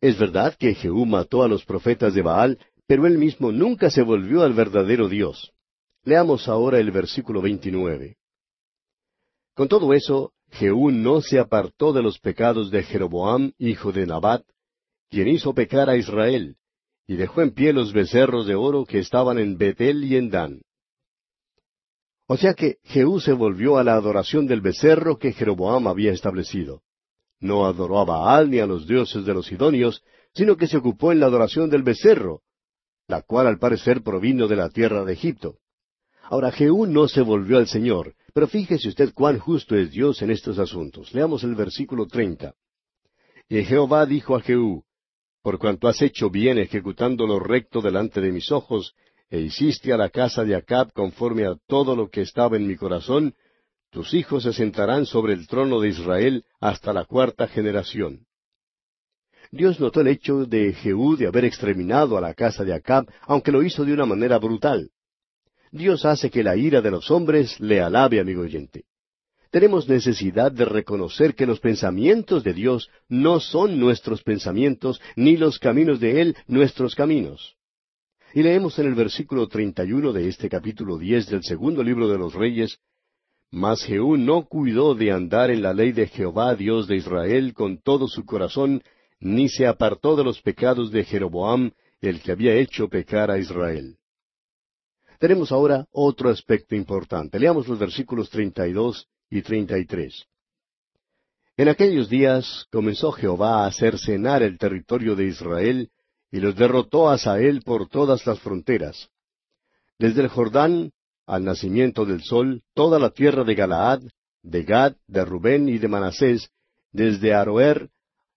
Es verdad que Jehú mató a los profetas de Baal, pero él mismo nunca se volvió al verdadero Dios. Leamos ahora el versículo 29. Con todo eso, Jehú no se apartó de los pecados de Jeroboam, hijo de Nabat, quien hizo pecar a Israel, y dejó en pie los becerros de oro que estaban en Betel y en Dan. O sea que Jehú se volvió a la adoración del becerro que Jeroboam había establecido. No adoró a Baal ni a los dioses de los Sidonios, sino que se ocupó en la adoración del becerro, la cual al parecer provino de la tierra de Egipto. Ahora Jehú no se volvió al Señor, pero fíjese usted cuán justo es Dios en estos asuntos. Leamos el versículo treinta. Y Jehová dijo a Jehú, Por cuanto has hecho bien ejecutando lo recto delante de mis ojos, e hiciste a la casa de Acab conforme a todo lo que estaba en mi corazón, tus hijos se sentarán sobre el trono de Israel hasta la cuarta generación. Dios notó el hecho de Jehú de haber exterminado a la casa de Acab, aunque lo hizo de una manera brutal. Dios hace que la ira de los hombres le alabe, amigo oyente. Tenemos necesidad de reconocer que los pensamientos de Dios no son nuestros pensamientos, ni los caminos de Él nuestros caminos. Y leemos en el versículo treinta y uno de este capítulo diez del segundo libro de los Reyes, Mas Jehú no cuidó de andar en la ley de Jehová Dios de Israel con todo su corazón, ni se apartó de los pecados de Jeroboam, el que había hecho pecar a Israel. Tenemos ahora otro aspecto importante. Leamos los versículos treinta y dos y treinta y tres. En aquellos días comenzó Jehová a hacer cenar el territorio de Israel, y los derrotó a Sael por todas las fronteras. Desde el Jordán al nacimiento del sol, toda la tierra de Galaad, de Gad, de Rubén y de Manasés, desde Aroer,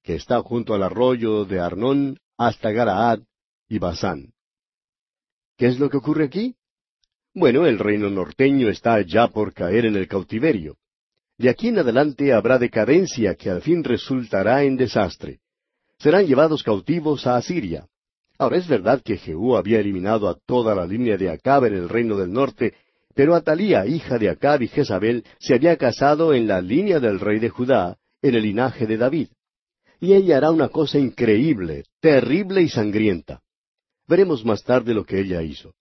que está junto al arroyo de Arnón, hasta Galaad y Basán. ¿Qué es lo que ocurre aquí? Bueno, el reino norteño está ya por caer en el cautiverio. De aquí en adelante habrá decadencia que al fin resultará en desastre serán llevados cautivos a Asiria. Ahora es verdad que Jehú había eliminado a toda la línea de Acab en el reino del norte, pero Atalía, hija de Acab y Jezabel, se había casado en la línea del rey de Judá, en el linaje de David. Y ella hará una cosa increíble, terrible y sangrienta. Veremos más tarde lo que ella hizo.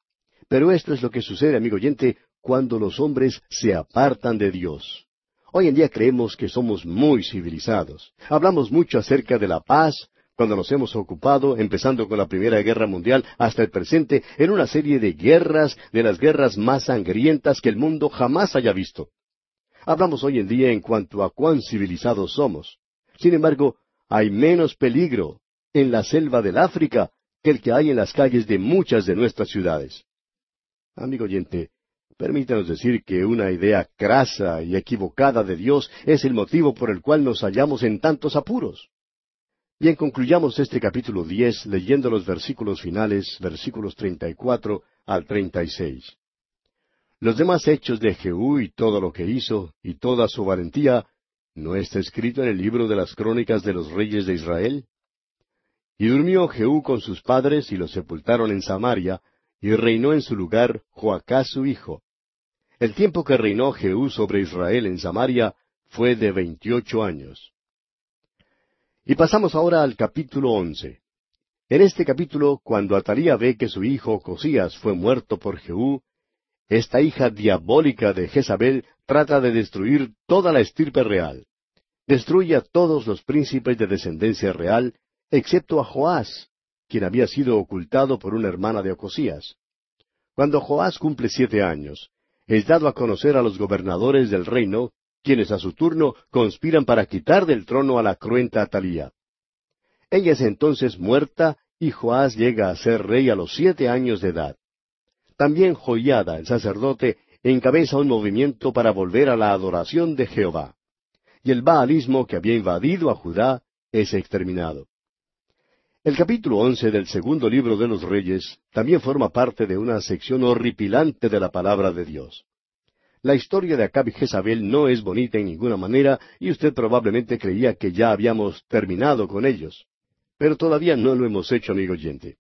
Pero esto es lo que sucede, amigo oyente, cuando los hombres se apartan de Dios. Hoy en día creemos que somos muy civilizados. Hablamos mucho acerca de la paz, cuando nos hemos ocupado, empezando con la Primera Guerra Mundial hasta el presente, en una serie de guerras, de las guerras más sangrientas que el mundo jamás haya visto. Hablamos hoy en día en cuanto a cuán civilizados somos. Sin embargo, hay menos peligro en la selva del África que el que hay en las calles de muchas de nuestras ciudades. Amigo oyente, permítanos decir que una idea crasa y equivocada de Dios es el motivo por el cual nos hallamos en tantos apuros. Bien, concluyamos este capítulo diez leyendo los versículos finales, versículos treinta y cuatro al treinta y seis. Los demás hechos de Jehú y todo lo que hizo, y toda su valentía, ¿no está escrito en el libro de las crónicas de los reyes de Israel? Y durmió Jehú con sus padres y los sepultaron en Samaria, y reinó en su lugar Joacás su hijo. El tiempo que reinó Jehú sobre Israel en Samaria fue de veintiocho años. Y pasamos ahora al capítulo once. En este capítulo, cuando Atalía ve que su hijo Cosías fue muerto por Jehú, esta hija diabólica de Jezabel trata de destruir toda la estirpe real. Destruye a todos los príncipes de descendencia real excepto a Joás, quien había sido ocultado por una hermana de Ocosías. Cuando Joás cumple siete años, es dado a conocer a los gobernadores del reino, quienes a su turno conspiran para quitar del trono a la cruenta Atalía. Ella es entonces muerta y Joás llega a ser rey a los siete años de edad. También Joiada, el sacerdote, encabeza un movimiento para volver a la adoración de Jehová. Y el baalismo que había invadido a Judá es exterminado. El capítulo once del segundo libro de los Reyes también forma parte de una sección horripilante de la palabra de Dios. La historia de Acab y Jezabel no es bonita en ninguna manera y usted probablemente creía que ya habíamos terminado con ellos. Pero todavía no lo hemos hecho, amigo oyente.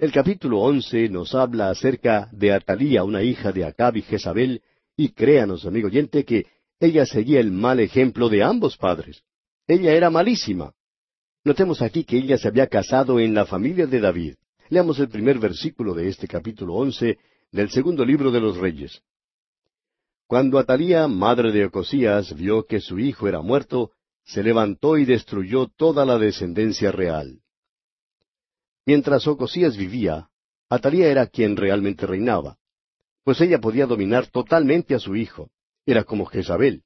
El capítulo once nos habla acerca de Atalía, una hija de Acab y Jezabel, y créanos, amigo oyente, que ella seguía el mal ejemplo de ambos padres. Ella era malísima. Notemos aquí que ella se había casado en la familia de David. Leamos el primer versículo de este capítulo once del segundo libro de los Reyes. Cuando Atalía, madre de Ocosías, vio que su hijo era muerto, se levantó y destruyó toda la descendencia real. Mientras Ocosías vivía, Atalía era quien realmente reinaba, pues ella podía dominar totalmente a su hijo. Era como Jezabel.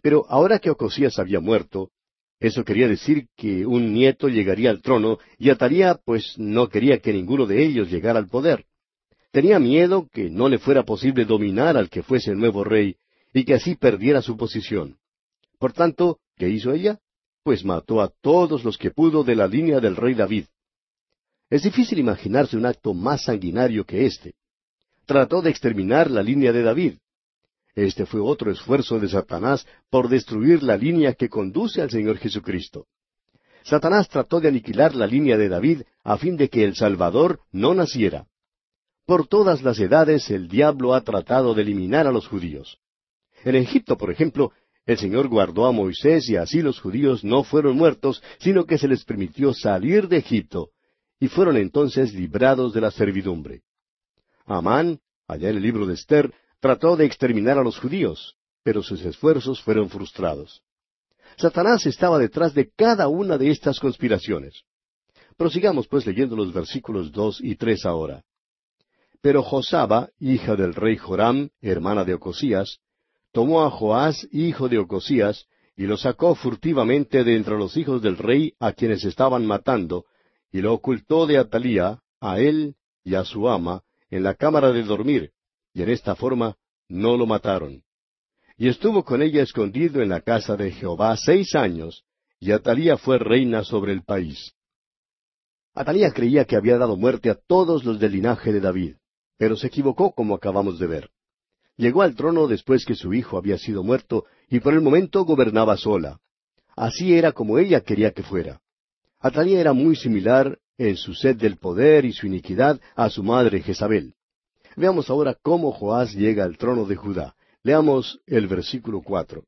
Pero ahora que Ocosías había muerto, eso quería decir que un nieto llegaría al trono y Atalía pues no quería que ninguno de ellos llegara al poder. Tenía miedo que no le fuera posible dominar al que fuese el nuevo rey y que así perdiera su posición. Por tanto, ¿qué hizo ella? Pues mató a todos los que pudo de la línea del rey David. Es difícil imaginarse un acto más sanguinario que este. Trató de exterminar la línea de David. Este fue otro esfuerzo de Satanás por destruir la línea que conduce al Señor Jesucristo. Satanás trató de aniquilar la línea de David a fin de que el Salvador no naciera. Por todas las edades el diablo ha tratado de eliminar a los judíos. En Egipto, por ejemplo, el Señor guardó a Moisés y así los judíos no fueron muertos, sino que se les permitió salir de Egipto, y fueron entonces librados de la servidumbre. Amán, allá en el libro de Esther, trató de exterminar a los judíos, pero sus esfuerzos fueron frustrados. Satanás estaba detrás de cada una de estas conspiraciones. Prosigamos pues leyendo los versículos dos y tres ahora. Pero Josaba, hija del rey Joram, hermana de Ocosías, tomó a Joás, hijo de Ocosías, y lo sacó furtivamente de entre los hijos del rey a quienes estaban matando, y lo ocultó de Atalía, a él y a su ama, en la cámara de dormir, y en esta forma no lo mataron. Y estuvo con ella escondido en la casa de Jehová seis años, y Atalía fue reina sobre el país. Atalía creía que había dado muerte a todos los del linaje de David, pero se equivocó como acabamos de ver. Llegó al trono después que su hijo había sido muerto, y por el momento gobernaba sola. Así era como ella quería que fuera. Atalía era muy similar en su sed del poder y su iniquidad a su madre Jezabel. Veamos ahora cómo Joás llega al trono de Judá. Leamos el versículo cuatro.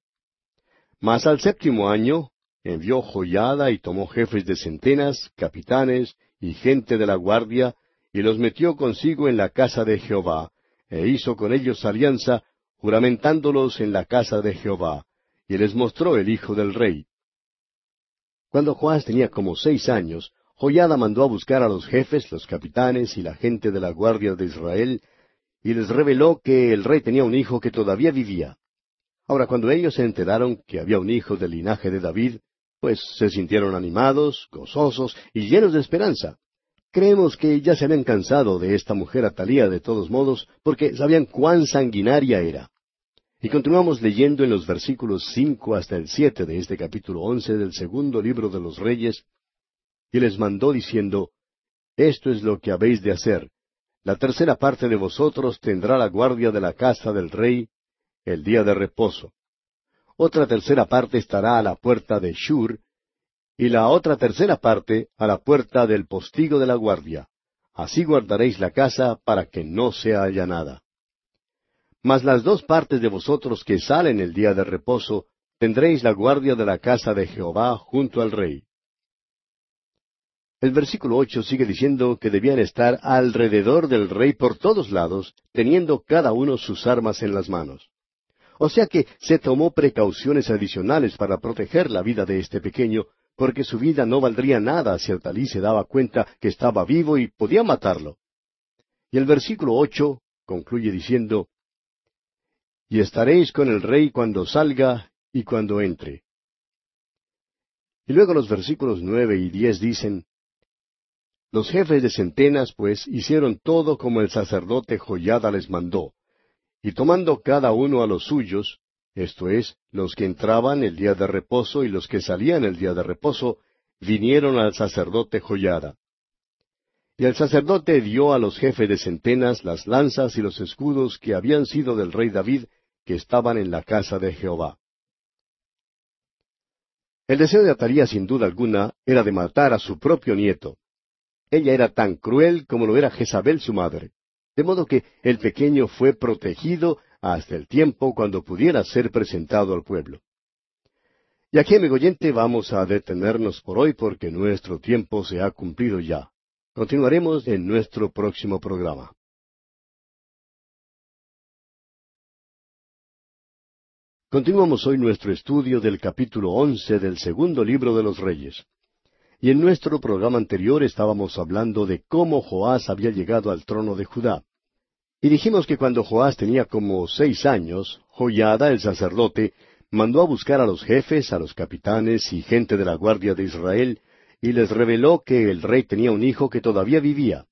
Mas al séptimo año envió Joyada y tomó jefes de centenas, capitanes y gente de la guardia, y los metió consigo en la casa de Jehová, e hizo con ellos alianza, juramentándolos en la casa de Jehová, y les mostró el hijo del rey. Cuando Joás tenía como seis años, Joyada mandó a buscar a los jefes, los capitanes y la gente de la guardia de Israel, y les reveló que el rey tenía un hijo que todavía vivía. Ahora, cuando ellos se enteraron que había un hijo del linaje de David, pues se sintieron animados, gozosos y llenos de esperanza. Creemos que ya se habían cansado de esta mujer Atalía de todos modos, porque sabían cuán sanguinaria era. Y continuamos leyendo en los versículos cinco hasta el siete de este capítulo once del segundo libro de los Reyes, y les mandó diciendo, Esto es lo que habéis de hacer. La tercera parte de vosotros tendrá la guardia de la casa del rey el día de reposo. Otra tercera parte estará a la puerta de Shur, y la otra tercera parte a la puerta del postigo de la guardia. Así guardaréis la casa para que no sea allanada. Mas las dos partes de vosotros que salen el día de reposo, tendréis la guardia de la casa de Jehová junto al rey. El versículo ocho sigue diciendo que debían estar alrededor del rey por todos lados, teniendo cada uno sus armas en las manos. O sea que se tomó precauciones adicionales para proteger la vida de este pequeño, porque su vida no valdría nada si Altalí se daba cuenta que estaba vivo y podía matarlo. Y el versículo ocho concluye diciendo, Y estaréis con el rey cuando salga y cuando entre. Y luego los versículos nueve y diez dicen, los jefes de centenas, pues, hicieron todo como el sacerdote Joyada les mandó, y tomando cada uno a los suyos, esto es, los que entraban el día de reposo y los que salían el día de reposo, vinieron al sacerdote Joyada. Y el sacerdote dio a los jefes de centenas las lanzas y los escudos que habían sido del rey David, que estaban en la casa de Jehová. El deseo de Ataría, sin duda alguna, era de matar a su propio nieto. Ella era tan cruel como lo era Jezabel su madre. De modo que el pequeño fue protegido hasta el tiempo cuando pudiera ser presentado al pueblo. Y aquí, amigo oyente, vamos a detenernos por hoy porque nuestro tiempo se ha cumplido ya. Continuaremos en nuestro próximo programa. Continuamos hoy nuestro estudio del capítulo once del segundo libro de los Reyes. Y en nuestro programa anterior estábamos hablando de cómo Joás había llegado al trono de Judá. Y dijimos que cuando Joás tenía como seis años, Joyada, el sacerdote, mandó a buscar a los jefes, a los capitanes y gente de la guardia de Israel, y les reveló que el rey tenía un hijo que todavía vivía.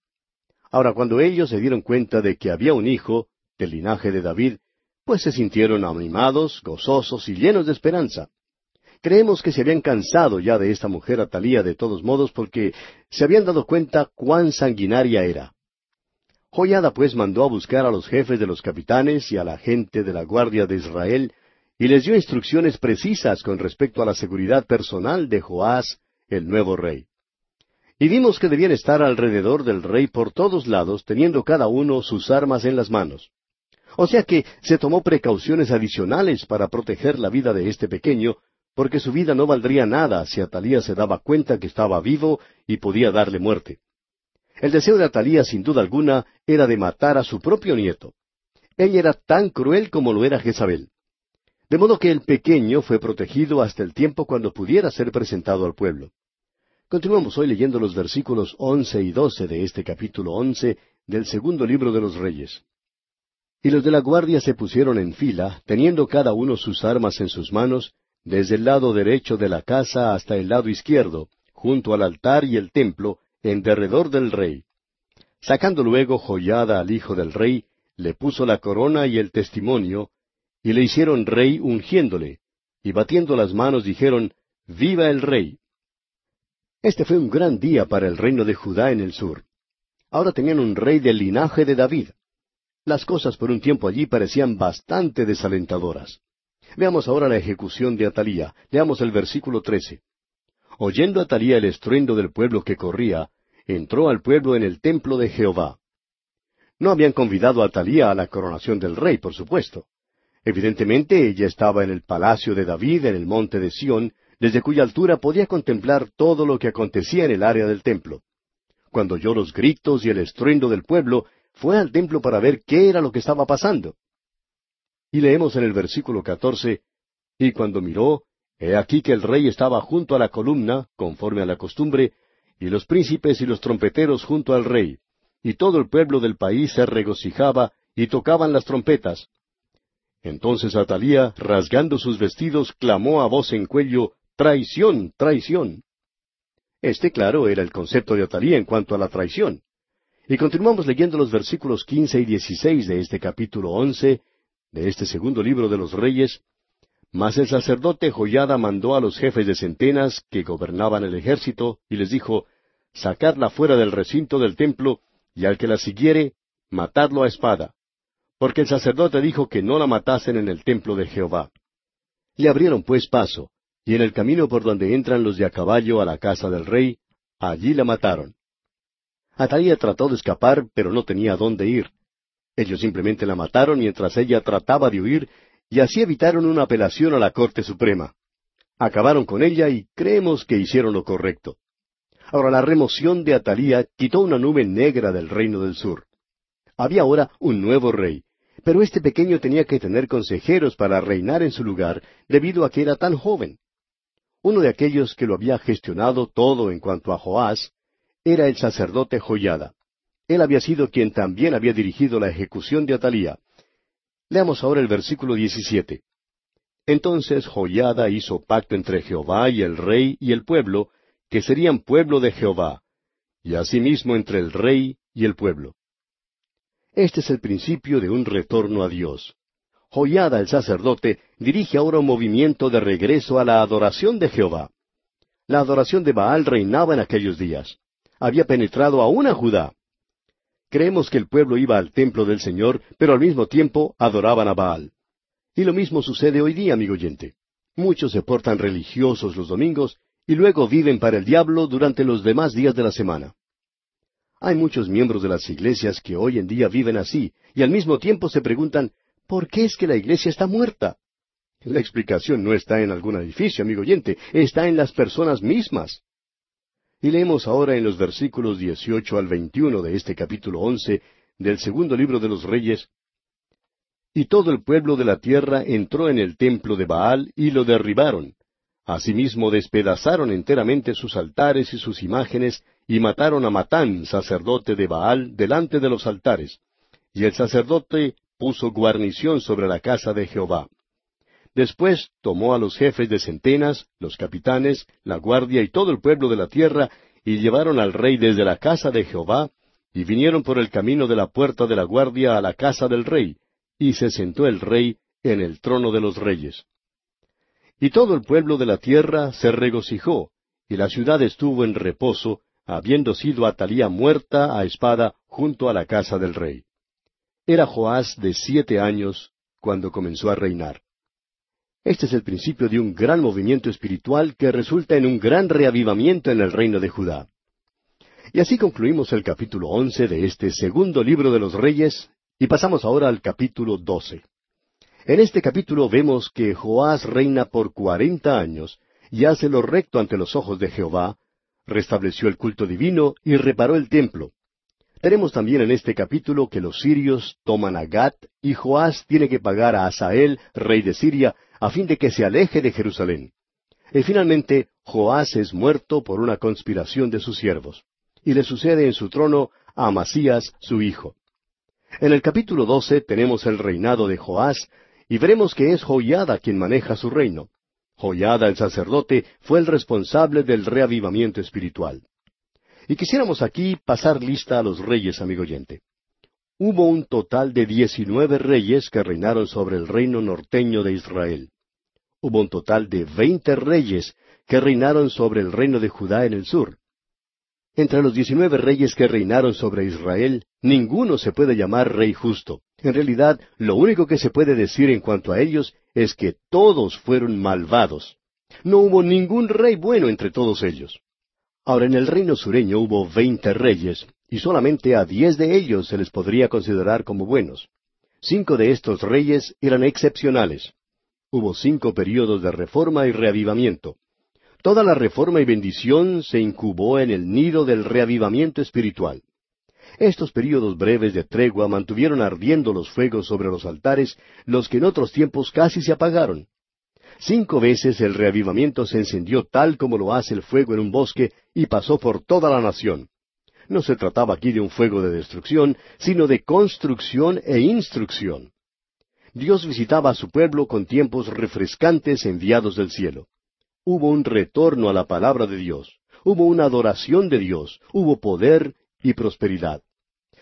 Ahora, cuando ellos se dieron cuenta de que había un hijo, del linaje de David, pues se sintieron animados, gozosos y llenos de esperanza. Creemos que se habían cansado ya de esta mujer Atalía de todos modos porque se habían dado cuenta cuán sanguinaria era. Joyada pues mandó a buscar a los jefes de los capitanes y a la gente de la guardia de Israel y les dio instrucciones precisas con respecto a la seguridad personal de Joás, el nuevo rey. Y vimos que debían estar alrededor del rey por todos lados, teniendo cada uno sus armas en las manos. O sea que se tomó precauciones adicionales para proteger la vida de este pequeño, porque su vida no valdría nada si Atalía se daba cuenta que estaba vivo y podía darle muerte. El deseo de Atalía, sin duda alguna, era de matar a su propio nieto. Ella era tan cruel como lo era Jezabel. De modo que el pequeño fue protegido hasta el tiempo cuando pudiera ser presentado al pueblo. Continuamos hoy leyendo los versículos once y doce de este capítulo once del segundo libro de los Reyes. Y los de la guardia se pusieron en fila, teniendo cada uno sus armas en sus manos, desde el lado derecho de la casa hasta el lado izquierdo, junto al altar y el templo, en derredor del rey. Sacando luego joyada al hijo del rey, le puso la corona y el testimonio, y le hicieron rey ungiéndole, y batiendo las manos dijeron, Viva el rey. Este fue un gran día para el reino de Judá en el sur. Ahora tenían un rey del linaje de David. Las cosas por un tiempo allí parecían bastante desalentadoras. Veamos ahora la ejecución de Atalía. Leamos el versículo trece. Oyendo Atalía el estruendo del pueblo que corría, entró al pueblo en el templo de Jehová. No habían convidado a Atalía a la coronación del rey, por supuesto. Evidentemente ella estaba en el palacio de David en el monte de Sión, desde cuya altura podía contemplar todo lo que acontecía en el área del templo. Cuando oyó los gritos y el estruendo del pueblo, fue al templo para ver qué era lo que estaba pasando. Y leemos en el versículo catorce, Y cuando miró, he aquí que el rey estaba junto a la columna, conforme a la costumbre, y los príncipes y los trompeteros junto al rey, y todo el pueblo del país se regocijaba y tocaban las trompetas. Entonces Atalía, rasgando sus vestidos, clamó a voz en cuello, Traición, traición. Este, claro, era el concepto de Atalía en cuanto a la traición. Y continuamos leyendo los versículos quince y dieciséis de este capítulo once de este segundo libro de los Reyes. Mas el sacerdote Joyada mandó a los jefes de centenas que gobernaban el ejército y les dijo, Sacadla fuera del recinto del templo y al que la siguiere, matadlo a espada. Porque el sacerdote dijo que no la matasen en el templo de Jehová. Le abrieron pues paso, y en el camino por donde entran los de a caballo a la casa del rey, allí la mataron. Atalía trató de escapar, pero no tenía dónde ir. Ellos simplemente la mataron mientras ella trataba de huir, y así evitaron una apelación a la Corte Suprema. Acabaron con ella y creemos que hicieron lo correcto. Ahora la remoción de Atalía quitó una nube negra del reino del sur. Había ahora un nuevo rey, pero este pequeño tenía que tener consejeros para reinar en su lugar debido a que era tan joven. Uno de aquellos que lo había gestionado todo en cuanto a Joás era el sacerdote Joyada. Él había sido quien también había dirigido la ejecución de Atalía. Leamos ahora el versículo 17. Entonces Joyada hizo pacto entre Jehová y el rey y el pueblo, que serían pueblo de Jehová, y asimismo entre el rey y el pueblo. Este es el principio de un retorno a Dios. Joyada el sacerdote dirige ahora un movimiento de regreso a la adoración de Jehová. La adoración de Baal reinaba en aquellos días. Había penetrado aún a Judá. Creemos que el pueblo iba al templo del Señor, pero al mismo tiempo adoraban a Baal. Y lo mismo sucede hoy día, amigo oyente. Muchos se portan religiosos los domingos y luego viven para el diablo durante los demás días de la semana. Hay muchos miembros de las iglesias que hoy en día viven así, y al mismo tiempo se preguntan, ¿por qué es que la iglesia está muerta? La explicación no está en algún edificio, amigo oyente, está en las personas mismas. Y leemos ahora en los versículos 18 al 21 de este capítulo 11 del segundo libro de los Reyes, Y todo el pueblo de la tierra entró en el templo de Baal y lo derribaron, Asimismo despedazaron enteramente sus altares y sus imágenes, y mataron a Matán, sacerdote de Baal, delante de los altares. Y el sacerdote puso guarnición sobre la casa de Jehová. Después tomó a los jefes de centenas, los capitanes, la guardia y todo el pueblo de la tierra, y llevaron al rey desde la casa de Jehová, y vinieron por el camino de la puerta de la guardia a la casa del rey, y se sentó el rey en el trono de los reyes. Y todo el pueblo de la tierra se regocijó, y la ciudad estuvo en reposo, habiendo sido Atalía muerta a espada junto a la casa del rey. Era Joás de siete años cuando comenzó a reinar. Este es el principio de un gran movimiento espiritual que resulta en un gran reavivamiento en el reino de Judá. Y así concluimos el capítulo once de este segundo libro de los Reyes, y pasamos ahora al capítulo doce. En este capítulo vemos que Joás reina por cuarenta años y hace lo recto ante los ojos de Jehová, restableció el culto divino y reparó el templo. Tenemos también en este capítulo que los sirios toman a Gat y Joás tiene que pagar a Asael, rey de Siria, a fin de que se aleje de Jerusalén. Y finalmente Joás es muerto por una conspiración de sus siervos. Y le sucede en su trono a Amasías, su hijo. En el capítulo doce tenemos el reinado de Joás, y veremos que es Joyada quien maneja su reino. Joyada el sacerdote fue el responsable del reavivamiento espiritual. Y quisiéramos aquí pasar lista a los reyes, amigo oyente. Hubo un total de diecinueve reyes que reinaron sobre el reino norteño de Israel. Hubo un total de veinte reyes que reinaron sobre el reino de Judá en el sur. Entre los diecinueve reyes que reinaron sobre Israel, ninguno se puede llamar rey justo. En realidad, lo único que se puede decir en cuanto a ellos es que todos fueron malvados. No hubo ningún rey bueno entre todos ellos. Ahora, en el reino sureño hubo veinte reyes, y solamente a diez de ellos se les podría considerar como buenos. Cinco de estos reyes eran excepcionales. Hubo cinco períodos de reforma y reavivamiento. Toda la reforma y bendición se incubó en el nido del reavivamiento espiritual. Estos períodos breves de tregua mantuvieron ardiendo los fuegos sobre los altares, los que en otros tiempos casi se apagaron. Cinco veces el reavivamiento se encendió tal como lo hace el fuego en un bosque y pasó por toda la nación. No se trataba aquí de un fuego de destrucción, sino de construcción e instrucción. Dios visitaba a su pueblo con tiempos refrescantes enviados del cielo. Hubo un retorno a la palabra de Dios, hubo una adoración de Dios, hubo poder y prosperidad.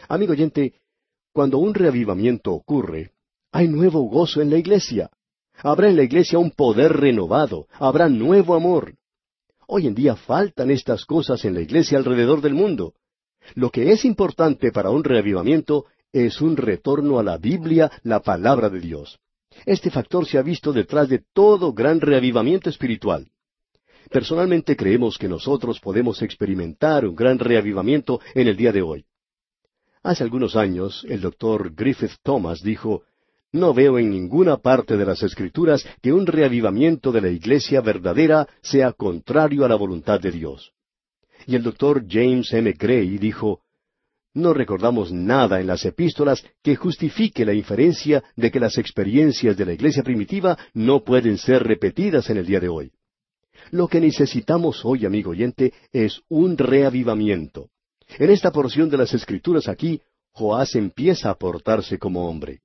Amigo oyente, cuando un reavivamiento ocurre, hay nuevo gozo en la iglesia. Habrá en la iglesia un poder renovado, habrá nuevo amor. Hoy en día faltan estas cosas en la iglesia alrededor del mundo. Lo que es importante para un reavivamiento es un retorno a la Biblia, la palabra de Dios. Este factor se ha visto detrás de todo gran reavivamiento espiritual. Personalmente creemos que nosotros podemos experimentar un gran reavivamiento en el día de hoy. Hace algunos años, el doctor Griffith Thomas dijo, No veo en ninguna parte de las Escrituras que un reavivamiento de la Iglesia verdadera sea contrario a la voluntad de Dios. Y el doctor James M. Gray dijo, No recordamos nada en las epístolas que justifique la inferencia de que las experiencias de la Iglesia primitiva no pueden ser repetidas en el día de hoy. Lo que necesitamos hoy, amigo oyente, es un reavivamiento. En esta porción de las Escrituras aquí, Joás empieza a portarse como hombre.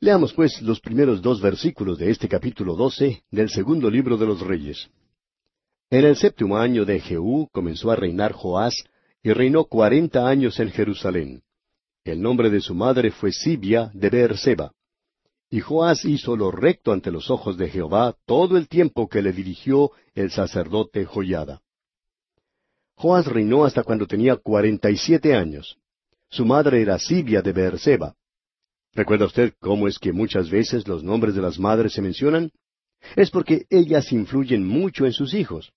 Leamos pues los primeros dos versículos de este capítulo doce del segundo libro de los Reyes. En el séptimo año de Jehú comenzó a reinar Joás, y reinó cuarenta años en Jerusalén. El nombre de su madre fue Sibia de Beerseba. Y Joás hizo lo recto ante los ojos de Jehová todo el tiempo que le dirigió el sacerdote Joyada. Joás reinó hasta cuando tenía cuarenta y siete años. Su madre era Sibia de Beerseba. ¿Recuerda usted cómo es que muchas veces los nombres de las madres se mencionan? Es porque ellas influyen mucho en sus hijos.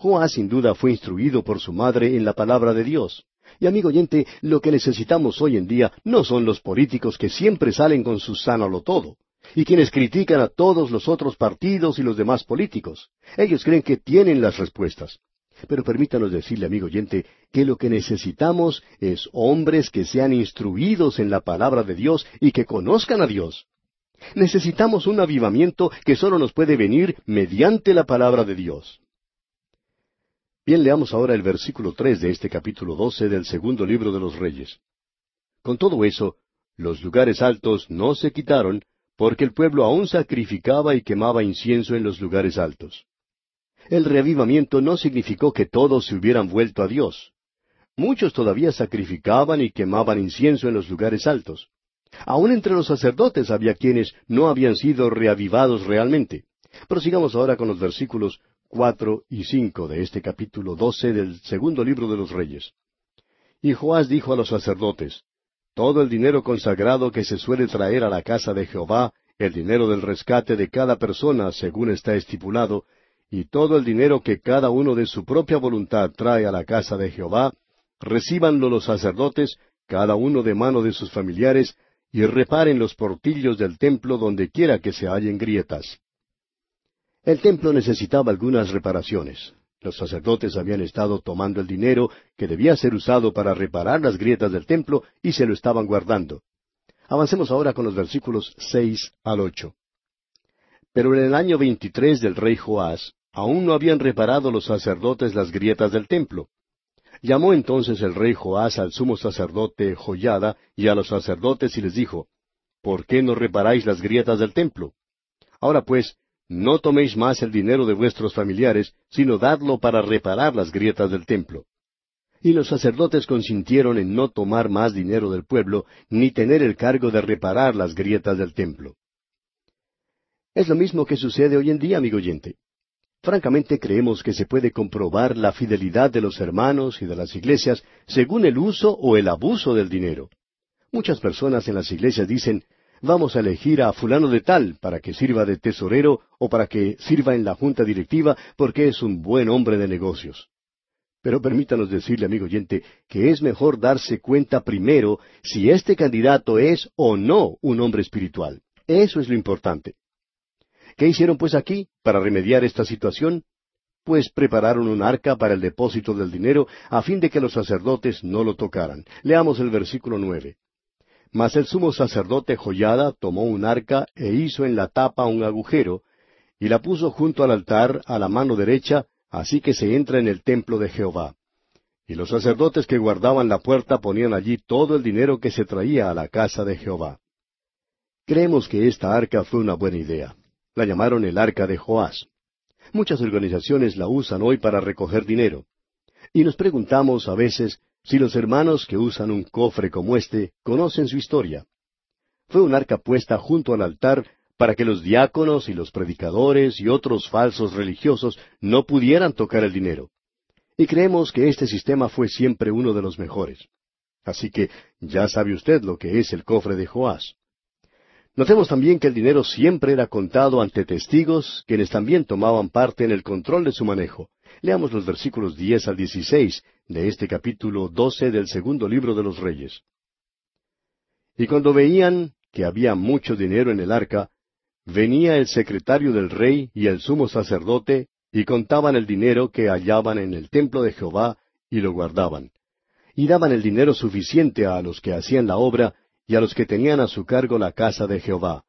Joás sin duda fue instruido por su madre en la palabra de Dios. Y amigo oyente, lo que necesitamos hoy en día no son los políticos que siempre salen con su lo todo, y quienes critican a todos los otros partidos y los demás políticos. Ellos creen que tienen las respuestas. Pero permítanos decirle, amigo oyente, que lo que necesitamos es hombres que sean instruidos en la palabra de Dios y que conozcan a Dios. Necesitamos un avivamiento que solo nos puede venir mediante la palabra de Dios. Bien, leamos ahora el versículo tres de este capítulo doce del segundo libro de los Reyes. Con todo eso, los lugares altos no se quitaron, porque el pueblo aún sacrificaba y quemaba incienso en los lugares altos. El reavivamiento no significó que todos se hubieran vuelto a Dios. Muchos todavía sacrificaban y quemaban incienso en los lugares altos. Aún entre los sacerdotes había quienes no habían sido reavivados realmente. Prosigamos ahora con los versículos cuatro y cinco de este capítulo doce del segundo libro de los Reyes. Y Joás dijo a los sacerdotes, Todo el dinero consagrado que se suele traer a la casa de Jehová, el dinero del rescate de cada persona, según está estipulado, y todo el dinero que cada uno de su propia voluntad trae a la casa de Jehová, recíbanlo los sacerdotes, cada uno de mano de sus familiares, y reparen los portillos del templo donde quiera que se hallen grietas. El templo necesitaba algunas reparaciones. Los sacerdotes habían estado tomando el dinero que debía ser usado para reparar las grietas del templo y se lo estaban guardando. Avancemos ahora con los versículos seis al ocho. Pero en el año veintitrés del rey Joás, aún no habían reparado los sacerdotes las grietas del templo. Llamó entonces el rey Joás al sumo sacerdote Joyada y a los sacerdotes y les dijo, ¿Por qué no reparáis las grietas del templo? Ahora pues, no toméis más el dinero de vuestros familiares, sino dadlo para reparar las grietas del templo. Y los sacerdotes consintieron en no tomar más dinero del pueblo, ni tener el cargo de reparar las grietas del templo. Es lo mismo que sucede hoy en día, amigo oyente. Francamente creemos que se puede comprobar la fidelidad de los hermanos y de las iglesias según el uso o el abuso del dinero. Muchas personas en las iglesias dicen, vamos a elegir a fulano de tal para que sirva de tesorero o para que sirva en la junta directiva porque es un buen hombre de negocios. Pero permítanos decirle, amigo oyente, que es mejor darse cuenta primero si este candidato es o no un hombre espiritual. Eso es lo importante. ¿Qué hicieron pues aquí para remediar esta situación? Pues prepararon un arca para el depósito del dinero a fin de que los sacerdotes no lo tocaran. Leamos el versículo nueve. Mas el sumo sacerdote Joyada tomó un arca e hizo en la tapa un agujero, y la puso junto al altar a la mano derecha, así que se entra en el templo de Jehová. Y los sacerdotes que guardaban la puerta ponían allí todo el dinero que se traía a la casa de Jehová. Creemos que esta arca fue una buena idea. La llamaron el arca de Joás. Muchas organizaciones la usan hoy para recoger dinero. Y nos preguntamos a veces si los hermanos que usan un cofre como este conocen su historia. Fue un arca puesta junto al altar para que los diáconos y los predicadores y otros falsos religiosos no pudieran tocar el dinero. Y creemos que este sistema fue siempre uno de los mejores. Así que ya sabe usted lo que es el cofre de Joás. Notemos también que el dinero siempre era contado ante testigos, quienes también tomaban parte en el control de su manejo. Leamos los versículos diez al dieciséis de este capítulo doce del segundo libro de los Reyes. Y cuando veían que había mucho dinero en el arca, venía el secretario del rey y el sumo sacerdote, y contaban el dinero que hallaban en el templo de Jehová, y lo guardaban. Y daban el dinero suficiente a los que hacían la obra, y a los que tenían a su cargo la casa de Jehová.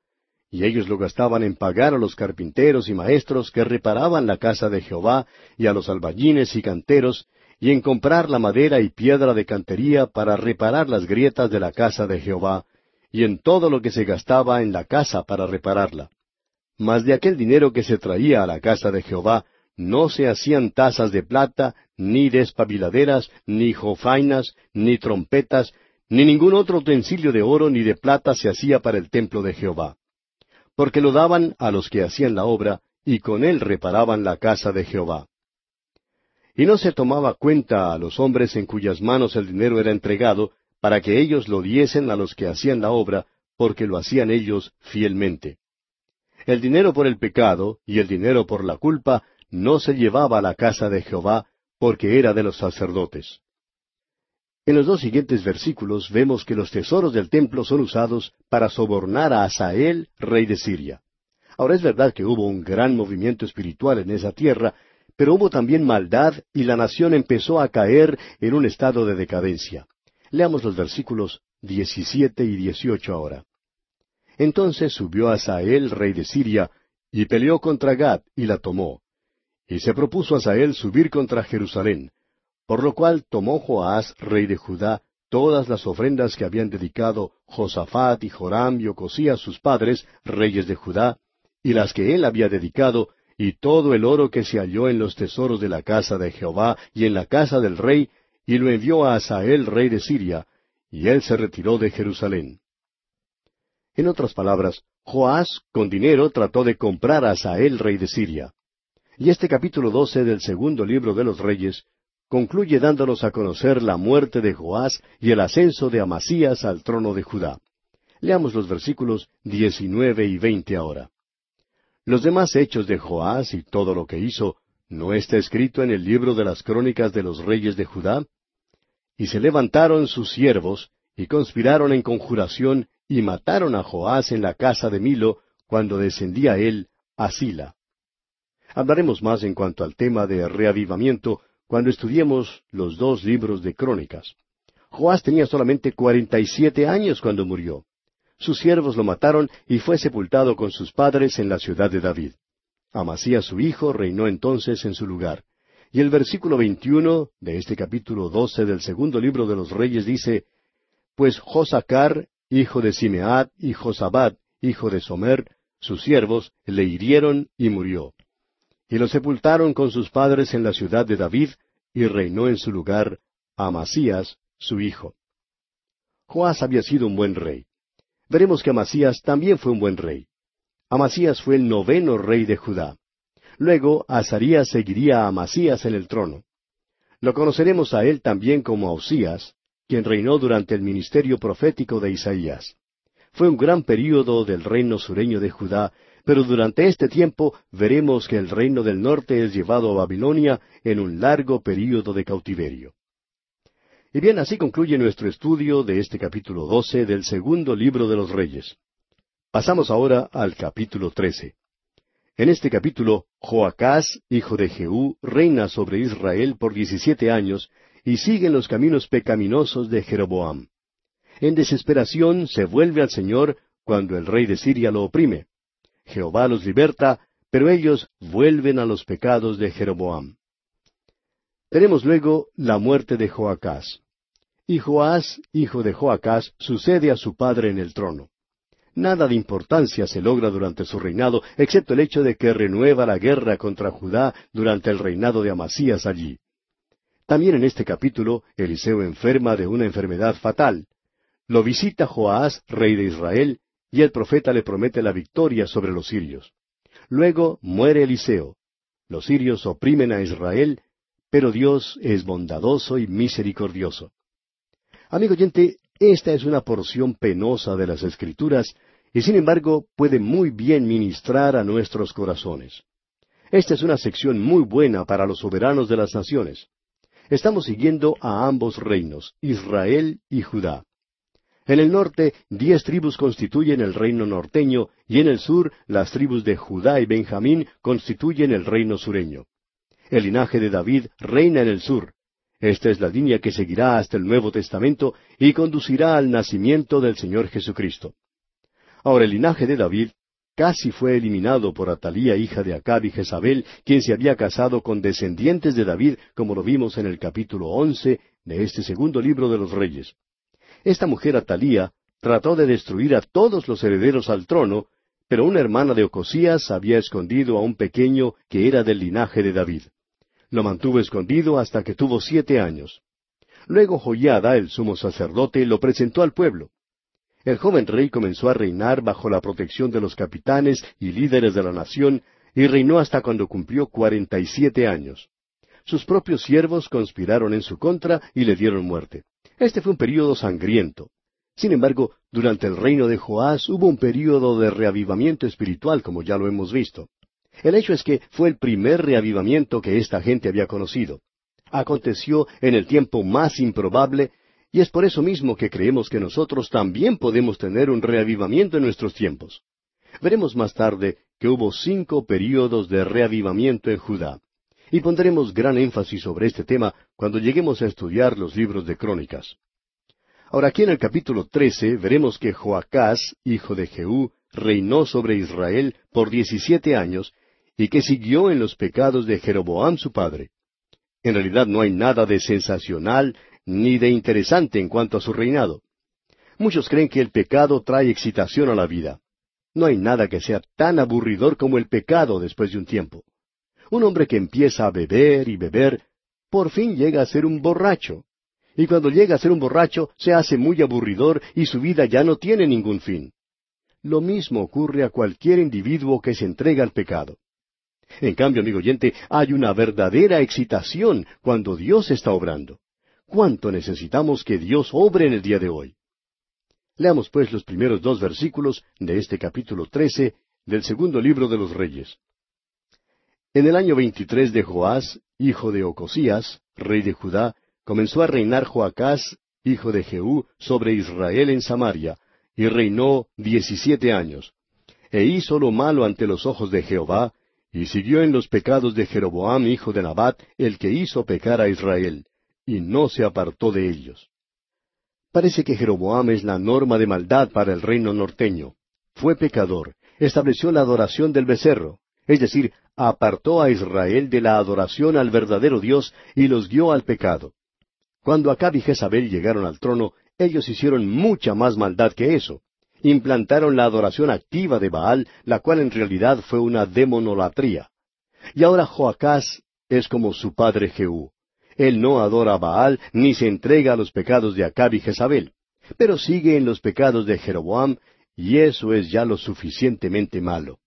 Y ellos lo gastaban en pagar a los carpinteros y maestros que reparaban la casa de Jehová, y a los alballines y canteros, y en comprar la madera y piedra de cantería para reparar las grietas de la casa de Jehová, y en todo lo que se gastaba en la casa para repararla. Mas de aquel dinero que se traía a la casa de Jehová, no se hacían tazas de plata, ni despabiladeras, ni jofainas, ni trompetas, ni ningún otro utensilio de oro ni de plata se hacía para el templo de Jehová. Porque lo daban a los que hacían la obra, y con él reparaban la casa de Jehová. Y no se tomaba cuenta a los hombres en cuyas manos el dinero era entregado, para que ellos lo diesen a los que hacían la obra, porque lo hacían ellos fielmente. El dinero por el pecado y el dinero por la culpa no se llevaba a la casa de Jehová, porque era de los sacerdotes. En los dos siguientes versículos vemos que los tesoros del templo son usados para sobornar a Asael, rey de Siria. Ahora es verdad que hubo un gran movimiento espiritual en esa tierra, pero hubo también maldad y la nación empezó a caer en un estado de decadencia. Leamos los versículos 17 y 18 ahora. Entonces subió Asael, rey de Siria, y peleó contra Gad y la tomó. Y se propuso Asael subir contra Jerusalén, por lo cual tomó Joás, rey de Judá, todas las ofrendas que habían dedicado Josafat y Joram y Ocosías sus padres, reyes de Judá, y las que él había dedicado, y todo el oro que se halló en los tesoros de la casa de Jehová y en la casa del rey, y lo envió a Asael, rey de Siria, y él se retiró de Jerusalén. En otras palabras, Joás con dinero trató de comprar a Asael, rey de Siria. Y este capítulo doce del segundo libro de los Reyes concluye dándonos a conocer la muerte de Joás y el ascenso de Amasías al trono de Judá. Leamos los versículos diecinueve y veinte ahora. Los demás hechos de Joás y todo lo que hizo, ¿no está escrito en el libro de las crónicas de los reyes de Judá? Y se levantaron sus siervos, y conspiraron en conjuración, y mataron a Joás en la casa de Milo, cuando descendía él a Sila. Hablaremos más en cuanto al tema de reavivamiento cuando estudiemos los dos libros de crónicas. Joás tenía solamente cuarenta y siete años cuando murió. Sus siervos lo mataron y fue sepultado con sus padres en la ciudad de David. Amasías su hijo reinó entonces en su lugar. Y el versículo veintiuno de este capítulo doce del segundo libro de los Reyes dice, Pues Josacar, hijo de Simeat, y Josabad, hijo de Somer, sus siervos, le hirieron y murió y lo sepultaron con sus padres en la ciudad de David, y reinó en su lugar Amasías, su hijo. Joás había sido un buen rey. Veremos que Amasías también fue un buen rey. Amasías fue el noveno rey de Judá. Luego Azarías seguiría a Amasías en el trono. Lo conoceremos a él también como Ausías, quien reinó durante el ministerio profético de Isaías. Fue un gran período del reino sureño de Judá pero durante este tiempo veremos que el reino del norte es llevado a Babilonia en un largo período de cautiverio. Y bien, así concluye nuestro estudio de este capítulo doce del segundo libro de los Reyes. Pasamos ahora al capítulo trece. En este capítulo, Joacás, hijo de Jehú, reina sobre Israel por diecisiete años y sigue en los caminos pecaminosos de Jeroboam. En desesperación se vuelve al Señor cuando el rey de Siria lo oprime. Jehová los liberta, pero ellos vuelven a los pecados de Jeroboam. Tenemos luego la muerte de Joacás. Y Joás, hijo de Joacás, sucede a su padre en el trono. Nada de importancia se logra durante su reinado, excepto el hecho de que renueva la guerra contra Judá durante el reinado de Amasías allí. También en este capítulo, Eliseo enferma de una enfermedad fatal. Lo visita Joás, rey de Israel, y el profeta le promete la victoria sobre los sirios. Luego muere Eliseo. Los sirios oprimen a Israel, pero Dios es bondadoso y misericordioso. Amigo oyente, esta es una porción penosa de las Escrituras y sin embargo puede muy bien ministrar a nuestros corazones. Esta es una sección muy buena para los soberanos de las naciones. Estamos siguiendo a ambos reinos, Israel y Judá. En el norte, diez tribus constituyen el reino norteño, y en el sur, las tribus de Judá y Benjamín constituyen el reino sureño. El linaje de David reina en el sur, esta es la línea que seguirá hasta el Nuevo Testamento y conducirá al nacimiento del Señor Jesucristo. Ahora el linaje de David casi fue eliminado por Atalía, hija de Acab y Jezabel, quien se había casado con descendientes de David, como lo vimos en el capítulo once de este segundo libro de los Reyes. Esta mujer Atalía trató de destruir a todos los herederos al trono, pero una hermana de Ocosías había escondido a un pequeño que era del linaje de David. Lo mantuvo escondido hasta que tuvo siete años. Luego Joyada, el sumo sacerdote, lo presentó al pueblo. El joven rey comenzó a reinar bajo la protección de los capitanes y líderes de la nación, y reinó hasta cuando cumplió cuarenta y siete años. Sus propios siervos conspiraron en su contra y le dieron muerte. Este fue un período sangriento. Sin embargo, durante el reino de Joás hubo un período de reavivamiento espiritual, como ya lo hemos visto. El hecho es que fue el primer reavivamiento que esta gente había conocido. Aconteció en el tiempo más improbable, y es por eso mismo que creemos que nosotros también podemos tener un reavivamiento en nuestros tiempos. Veremos más tarde que hubo cinco períodos de reavivamiento en Judá, y pondremos gran énfasis sobre este tema cuando lleguemos a estudiar los libros de crónicas. Ahora aquí en el capítulo trece veremos que Joacás, hijo de Jehú, reinó sobre Israel por diecisiete años y que siguió en los pecados de Jeroboam su padre. En realidad no hay nada de sensacional ni de interesante en cuanto a su reinado. Muchos creen que el pecado trae excitación a la vida. No hay nada que sea tan aburridor como el pecado después de un tiempo. Un hombre que empieza a beber y beber, por fin llega a ser un borracho. Y cuando llega a ser un borracho, se hace muy aburridor y su vida ya no tiene ningún fin. Lo mismo ocurre a cualquier individuo que se entrega al pecado. En cambio, amigo oyente, hay una verdadera excitación cuando Dios está obrando. ¿Cuánto necesitamos que Dios obre en el día de hoy? Leamos pues los primeros dos versículos de este capítulo trece del segundo libro de los Reyes. En el año veintitrés de Joás, hijo de Ocosías, rey de Judá, comenzó a reinar Joacás, hijo de Jehú, sobre Israel en Samaria, y reinó diecisiete años. E hizo lo malo ante los ojos de Jehová, y siguió en los pecados de Jeroboam hijo de Nabat, el que hizo pecar a Israel, y no se apartó de ellos. Parece que Jeroboam es la norma de maldad para el reino norteño. Fue pecador, estableció la adoración del becerro, es decir, apartó a Israel de la adoración al verdadero Dios y los guió al pecado. Cuando Acab y Jezabel llegaron al trono, ellos hicieron mucha más maldad que eso implantaron la adoración activa de Baal, la cual en realidad fue una demonolatría. Y ahora Joacás es como su padre Jehú. Él no adora a Baal ni se entrega a los pecados de Acab y Jezabel, pero sigue en los pecados de Jeroboam, y eso es ya lo suficientemente malo.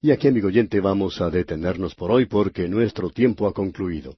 Y aquí, amigo oyente, vamos a detenernos por hoy porque nuestro tiempo ha concluido.